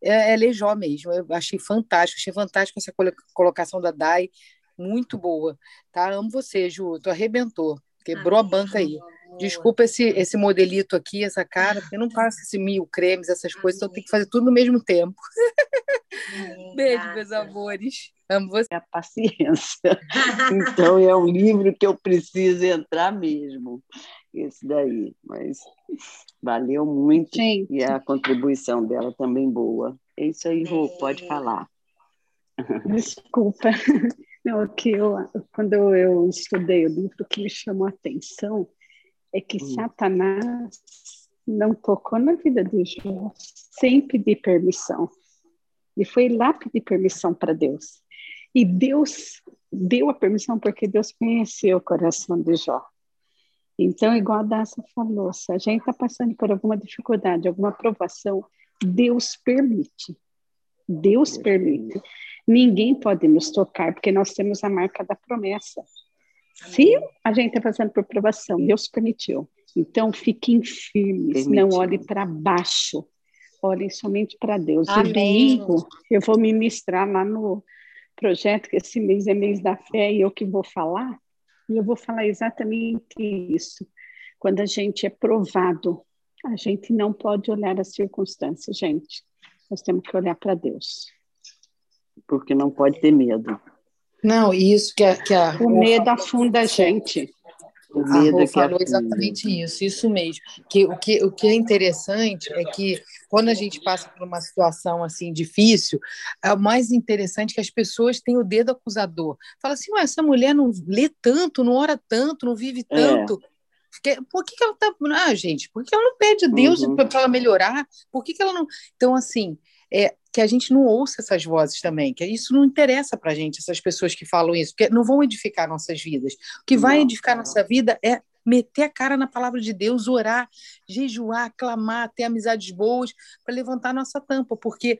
é, é lejó mesmo. Eu achei fantástico, achei fantástico essa colocação da Dai, muito boa. Tá? Amo você, Ju, tu arrebentou, quebrou a banca aí. Desculpa esse, esse modelito aqui, essa cara, porque não passa esse mil cremes, essas coisas, então tem que fazer tudo no mesmo tempo. Beijo, meus amores. Amo você. A paciência. então é um livro que eu preciso entrar mesmo. Esse daí. Mas valeu muito. Sim. E a contribuição dela também boa. É isso aí, Rô, pode falar. Desculpa. Não, que eu, quando eu estudei o livro, o que me chamou a atenção é que hum. Satanás não tocou na vida de Jó sem pedir permissão. E foi lá pedir permissão para Deus. E Deus deu a permissão porque Deus conheceu o coração de Jó. Então, igual a Daça falou, se a gente está passando por alguma dificuldade, alguma provação, Deus permite. Deus permite. Ninguém pode nos tocar, porque nós temos a marca da promessa. Se a gente está passando por provação, Deus permitiu. Então, fiquem firmes, não olhem para baixo, olhem somente para Deus. Amém. E domingo eu vou ministrar lá no projeto, que esse mês é mês da fé, e eu que vou falar, e eu vou falar exatamente isso. Quando a gente é provado, a gente não pode olhar as circunstâncias, gente. nós temos que olhar para Deus. Porque não pode ter medo. Não, isso que a, que a o medo afunda a gente. O medo a Rô falou exatamente isso, isso mesmo. Que o, que o que é interessante é que quando a gente passa por uma situação assim difícil, é o mais interessante que as pessoas têm o dedo acusador. Fala assim, Ué, essa mulher não lê tanto, não ora tanto, não vive é. tanto. É. Por que, que ela tá. Ah, gente, por que ela não pede a Deus uhum. para ela melhorar? Por que, que ela não. Então, assim, é, que a gente não ouça essas vozes também, que isso não interessa para a gente, essas pessoas que falam isso, porque não vão edificar nossas vidas. O que vai edificar nossa vida é meter a cara na palavra de Deus, orar, jejuar, clamar, ter amizades boas para levantar nossa tampa, porque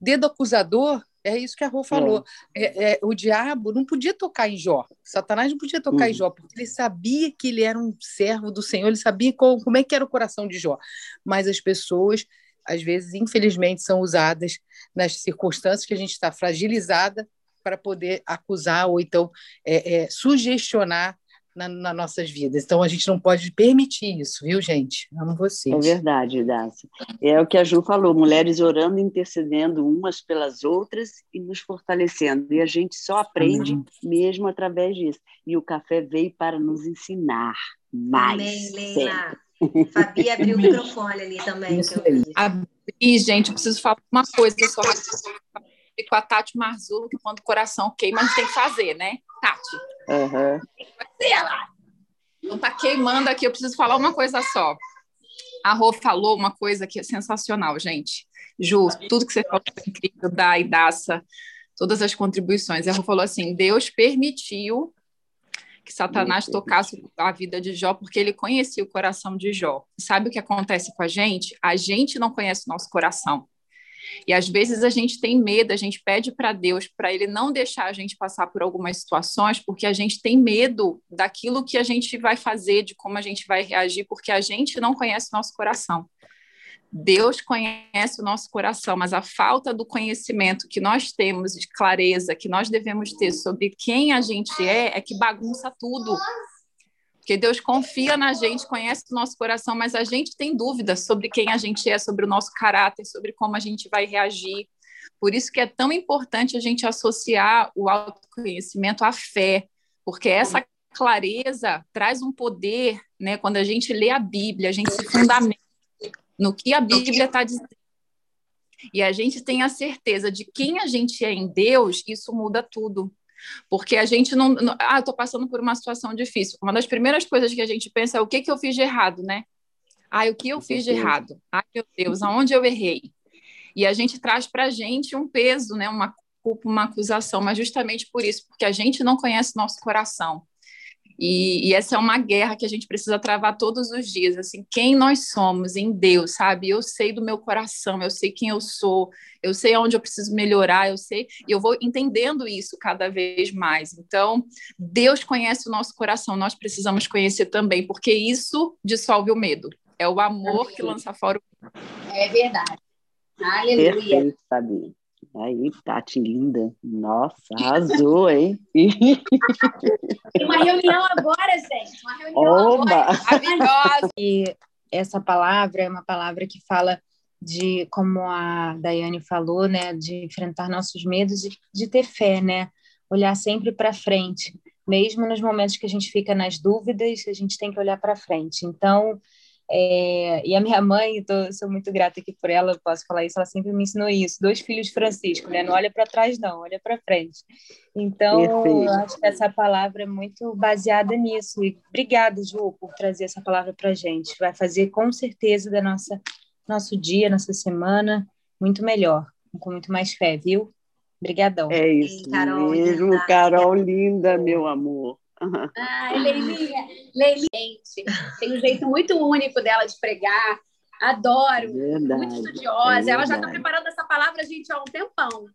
dedo acusador é isso que a Rô falou. É. É, o diabo não podia tocar em Jó. Satanás não podia tocar uhum. em Jó, porque ele sabia que ele era um servo do Senhor, ele sabia qual, como é que era o coração de Jó. Mas as pessoas às vezes, infelizmente, são usadas nas circunstâncias que a gente está fragilizada para poder acusar ou então é, é, sugestionar na, nas nossas vidas. Então, a gente não pode permitir isso, viu, gente? Amo vocês. É verdade, Dácia. É o que a Ju falou, mulheres orando, intercedendo umas pelas outras e nos fortalecendo. E a gente só aprende Amém. mesmo através disso. E o café veio para nos ensinar mais. Amém, Leila. Fabi abriu o microfone ali também. Abri, gente, eu preciso falar uma coisa só com a Tati Marzulo, que quando o coração queima, a gente tem que fazer, né, Tati? Uhum. Então tá queimando aqui, eu preciso falar uma coisa só. A Rô falou uma coisa que é sensacional, gente. Ju, tudo que você falou é incrível, da Idaça, todas as contribuições. A Rô falou assim: Deus permitiu que Satanás tocasse a vida de Jó, porque ele conhecia o coração de Jó. Sabe o que acontece com a gente? A gente não conhece o nosso coração. E às vezes a gente tem medo, a gente pede para Deus para ele não deixar a gente passar por algumas situações, porque a gente tem medo daquilo que a gente vai fazer, de como a gente vai reagir, porque a gente não conhece o nosso coração. Deus conhece o nosso coração, mas a falta do conhecimento que nós temos, de clareza, que nós devemos ter sobre quem a gente é, é que bagunça tudo. Porque Deus confia na gente, conhece o nosso coração, mas a gente tem dúvidas sobre quem a gente é, sobre o nosso caráter, sobre como a gente vai reagir. Por isso que é tão importante a gente associar o autoconhecimento à fé, porque essa clareza traz um poder, né? Quando a gente lê a Bíblia, a gente se fundamenta no que a Bíblia está dizendo. E a gente tem a certeza de quem a gente é em Deus, isso muda tudo. Porque a gente não. não ah, estou passando por uma situação difícil. Uma das primeiras coisas que a gente pensa é o que, que eu fiz de errado, né? Ah, o que eu fiz de errado? Ai, meu Deus, aonde eu errei? E a gente traz para a gente um peso, né? uma culpa, uma acusação, mas justamente por isso, porque a gente não conhece nosso coração. E, e, essa é uma guerra que a gente precisa travar todos os dias, assim, quem nós somos em Deus, sabe? Eu sei do meu coração, eu sei quem eu sou, eu sei onde eu preciso melhorar, eu sei, e eu vou entendendo isso cada vez mais. Então, Deus conhece o nosso coração, nós precisamos conhecer também, porque isso dissolve o medo. É o amor que lança fora o medo. É verdade. Aleluia. Perfeito, Fabi. Aí, Tati, linda. Nossa, arrasou, hein? Tem uma reunião agora, gente. Uma reunião Oba! agora. Maravilhosa. E essa palavra é uma palavra que fala de, como a Daiane falou, né, de enfrentar nossos medos e de ter fé, né? Olhar sempre para frente. Mesmo nos momentos que a gente fica nas dúvidas, a gente tem que olhar para frente. Então, é, e a minha mãe, tô, sou muito grata aqui por ela, posso falar isso, ela sempre me ensinou isso. Dois filhos de Francisco, né? Não olha para trás, não, olha para frente. Então, eu acho que essa palavra é muito baseada nisso. E obrigada, Ju, por trazer essa palavra para gente. Vai fazer com certeza da nossa nosso dia, nossa semana muito melhor, com muito mais fé, viu? Obrigadão. É isso Carol, mesmo, linda. Carol linda, meu amor. Ai, Leilinha, Leilinha, tem um jeito muito único dela de pregar. Adoro, verdade, muito estudiosa. Ela já está preparando essa palavra, gente, há um tempão.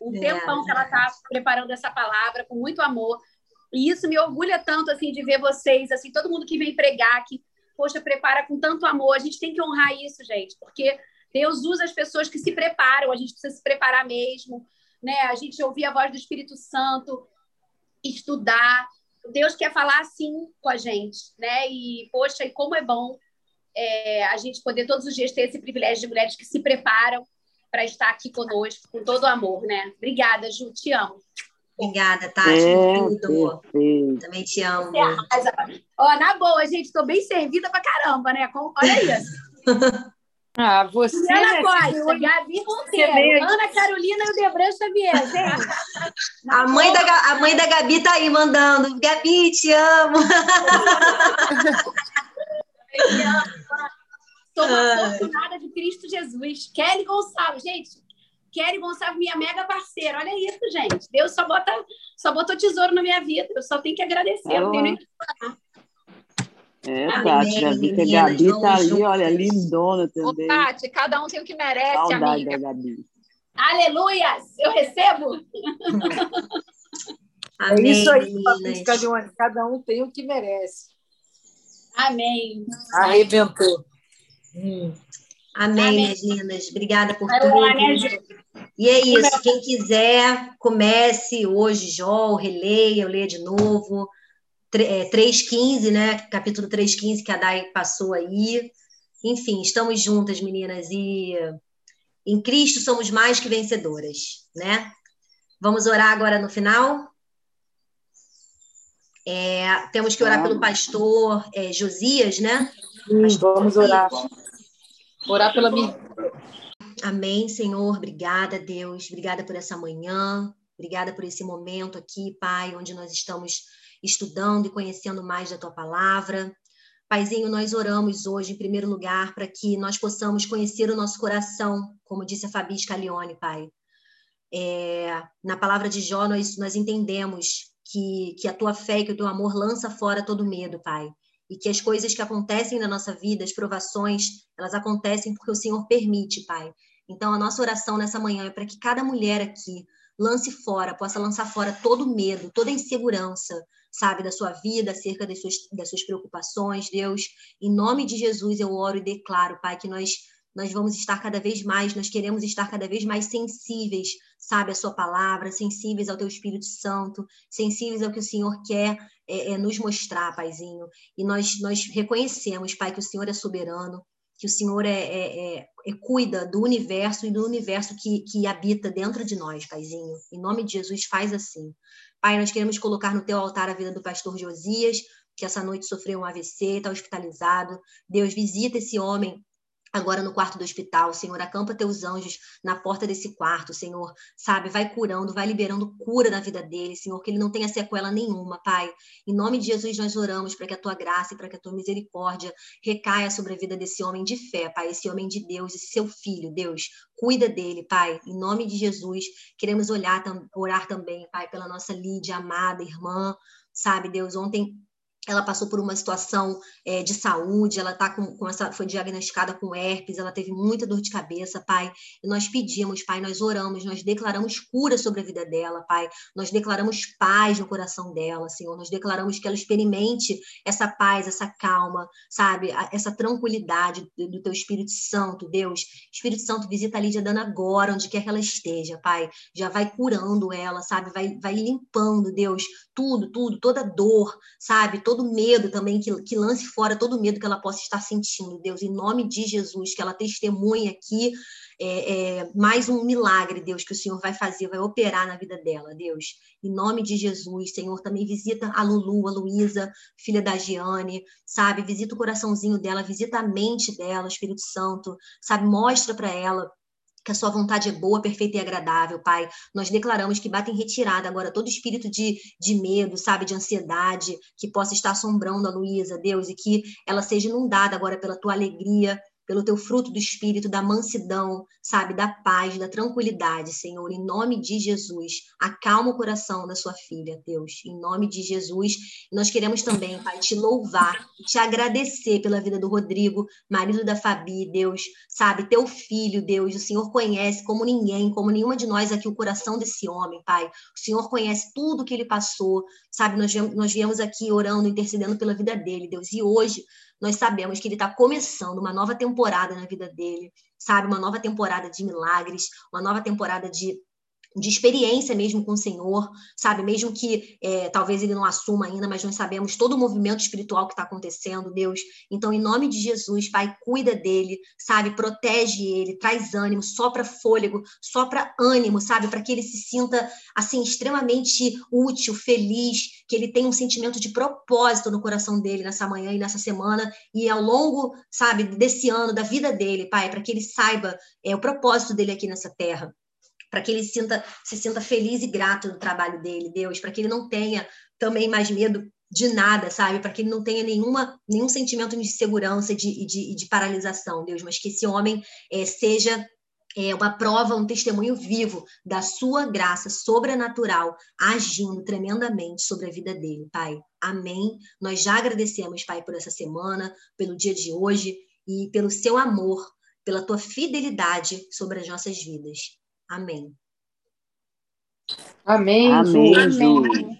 Um é. tempão que ela está preparando essa palavra com muito amor. E isso me orgulha tanto assim de ver vocês, assim, todo mundo que vem pregar, que poxa, prepara com tanto amor. A gente tem que honrar isso, gente, porque Deus usa as pessoas que se preparam, a gente precisa se preparar mesmo, né? A gente ouvir a voz do Espírito Santo, estudar, Deus quer falar assim com a gente, né? E, poxa, e como é bom é, a gente poder todos os dias ter esse privilégio de mulheres que se preparam para estar aqui conosco, com todo o amor, né? Obrigada, Ju, te amo. Obrigada, Tati, É. Também te amo. Ó, na boa, gente, estou bem servida pra caramba, né? Com- Olha isso. Ah, você. Juliana né, Costa, Gabi Monteiro, Ana Carolina e o Debran Xavier, gente. A mãe, da, a mãe da Gabi tá aí mandando. Gabi, te amo. Sou uma afortunada de Cristo Jesus. Kelly Gonçalves, gente. Kelly Gonçalves, minha mega parceira. Olha isso, gente. Deus só, bota, só botou tesouro na minha vida. Eu só tenho que agradecer. Eu não tenho nem que falar. É, Amém, Tati, que a meninas, Gabi tá ali, juntas. olha, lindona Ô, também. Tati, cada um tem o que merece, Saudade amiga. da Gabi. Aleluias! Eu recebo? É Amém, isso aí. Patrícia. Cada um tem o que merece. Amém. Arrebentou. Hum. Amém, Amém. minhas lindas. Obrigada por Vai lá, né, tudo. E é isso. Quem quiser, comece hoje, Jó, releia, eu leia de novo. Tre- é, 3,15, né? Capítulo 3,15 que a Dai passou aí. Enfim, estamos juntas, meninas. E em Cristo somos mais que vencedoras, né? Vamos orar agora no final? É, temos que orar pelo pastor é, Josias, né? Sim, vamos orar. Orar pela minha. Amém, Senhor. Obrigada, Deus. Obrigada por essa manhã. Obrigada por esse momento aqui, Pai, onde nós estamos estudando e conhecendo mais da tua palavra. Paizinho, nós oramos hoje, em primeiro lugar, para que nós possamos conhecer o nosso coração, como disse a Fabi Scalione, Pai. É, na palavra de Jó, nós, nós entendemos que, que a tua fé e que o teu amor lança fora todo medo, Pai. E que as coisas que acontecem na nossa vida, as provações, elas acontecem porque o Senhor permite, Pai. Então, a nossa oração nessa manhã é para que cada mulher aqui lance fora, possa lançar fora todo medo, toda insegurança, sabe, da sua vida, acerca das suas, das suas preocupações, Deus. Em nome de Jesus, eu oro e declaro, Pai, que nós nós vamos estar cada vez mais, nós queremos estar cada vez mais sensíveis, sabe, à sua palavra, sensíveis ao teu Espírito Santo, sensíveis ao que o Senhor quer é, é, nos mostrar, Paizinho. E nós, nós reconhecemos, Pai, que o Senhor é soberano, que o Senhor é, é, é, é cuida do universo e do universo que, que habita dentro de nós, Paizinho. Em nome de Jesus, faz assim. Pai, nós queremos colocar no teu altar a vida do pastor Josias, que essa noite sofreu um AVC, está hospitalizado. Deus, visita esse homem agora no quarto do hospital, Senhor, acampa teus anjos na porta desse quarto, Senhor, sabe, vai curando, vai liberando cura na vida dele, Senhor, que ele não tenha sequela nenhuma, Pai. Em nome de Jesus nós oramos para que a tua graça e para que a tua misericórdia recaia sobre a vida desse homem de fé, Pai, esse homem de Deus, esse seu filho, Deus, cuida dele, Pai. Em nome de Jesus, queremos olhar, orar também, Pai, pela nossa Lídia, amada irmã, sabe, Deus, ontem ela passou por uma situação é, de saúde, ela tá com, com, essa, foi diagnosticada com herpes, ela teve muita dor de cabeça, pai. E nós pedimos, pai, nós oramos, nós declaramos cura sobre a vida dela, pai. Nós declaramos paz no coração dela, Senhor. Nós declaramos que ela experimente essa paz, essa calma, sabe? Essa tranquilidade do teu Espírito Santo, Deus. Espírito Santo, visita a Lídia Dana agora, onde quer que ela esteja, pai. Já vai curando ela, sabe? Vai, vai limpando, Deus, tudo, tudo, toda dor, sabe? Todo medo também, que, que lance fora todo medo que ela possa estar sentindo, Deus, em nome de Jesus, que ela testemunhe aqui é, é, mais um milagre, Deus, que o Senhor vai fazer, vai operar na vida dela, Deus. Em nome de Jesus, Senhor, também visita a Lulu, a Luísa, filha da Giane, sabe? Visita o coraçãozinho dela, visita a mente dela, Espírito Santo, sabe? Mostra para ela que a sua vontade é boa, perfeita e agradável, Pai. Nós declaramos que bate em retirada agora todo espírito de, de medo, sabe, de ansiedade, que possa estar assombrando a Luísa, Deus, e que ela seja inundada agora pela tua alegria, pelo teu fruto do espírito, da mansidão, sabe, da paz, da tranquilidade, Senhor, em nome de Jesus. Acalma o coração da sua filha, Deus, em nome de Jesus. Nós queremos também, Pai, te louvar, te agradecer pela vida do Rodrigo, marido da Fabi, Deus, sabe, teu filho, Deus, o Senhor conhece como ninguém, como nenhuma de nós aqui o coração desse homem, Pai. O Senhor conhece tudo que ele passou, sabe, nós nós viemos aqui orando, intercedendo pela vida dele, Deus, e hoje nós sabemos que ele está começando uma nova temporada na vida dele, sabe? Uma nova temporada de milagres, uma nova temporada de de experiência mesmo com o Senhor, sabe? Mesmo que é, talvez ele não assuma ainda, mas nós sabemos todo o movimento espiritual que está acontecendo, Deus. Então, em nome de Jesus, Pai, cuida dele, sabe? Protege ele, traz ânimo, sopra fôlego, sopra ânimo, sabe? Para que ele se sinta, assim, extremamente útil, feliz, que ele tenha um sentimento de propósito no coração dele nessa manhã e nessa semana e ao longo, sabe, desse ano, da vida dele, Pai, para que ele saiba é, o propósito dele aqui nessa terra para que ele sinta, se sinta feliz e grato no trabalho dele, Deus, para que ele não tenha também mais medo de nada, sabe? Para que ele não tenha nenhuma, nenhum sentimento de segurança e de, de, de, paralisação, Deus, mas que esse homem é, seja é, uma prova, um testemunho vivo da sua graça sobrenatural agindo tremendamente sobre a vida dele, Pai. Amém. Nós já agradecemos, Pai, por essa semana, pelo dia de hoje e pelo seu amor, pela tua fidelidade sobre as nossas vidas. Amém. Amém. Amém, Ju.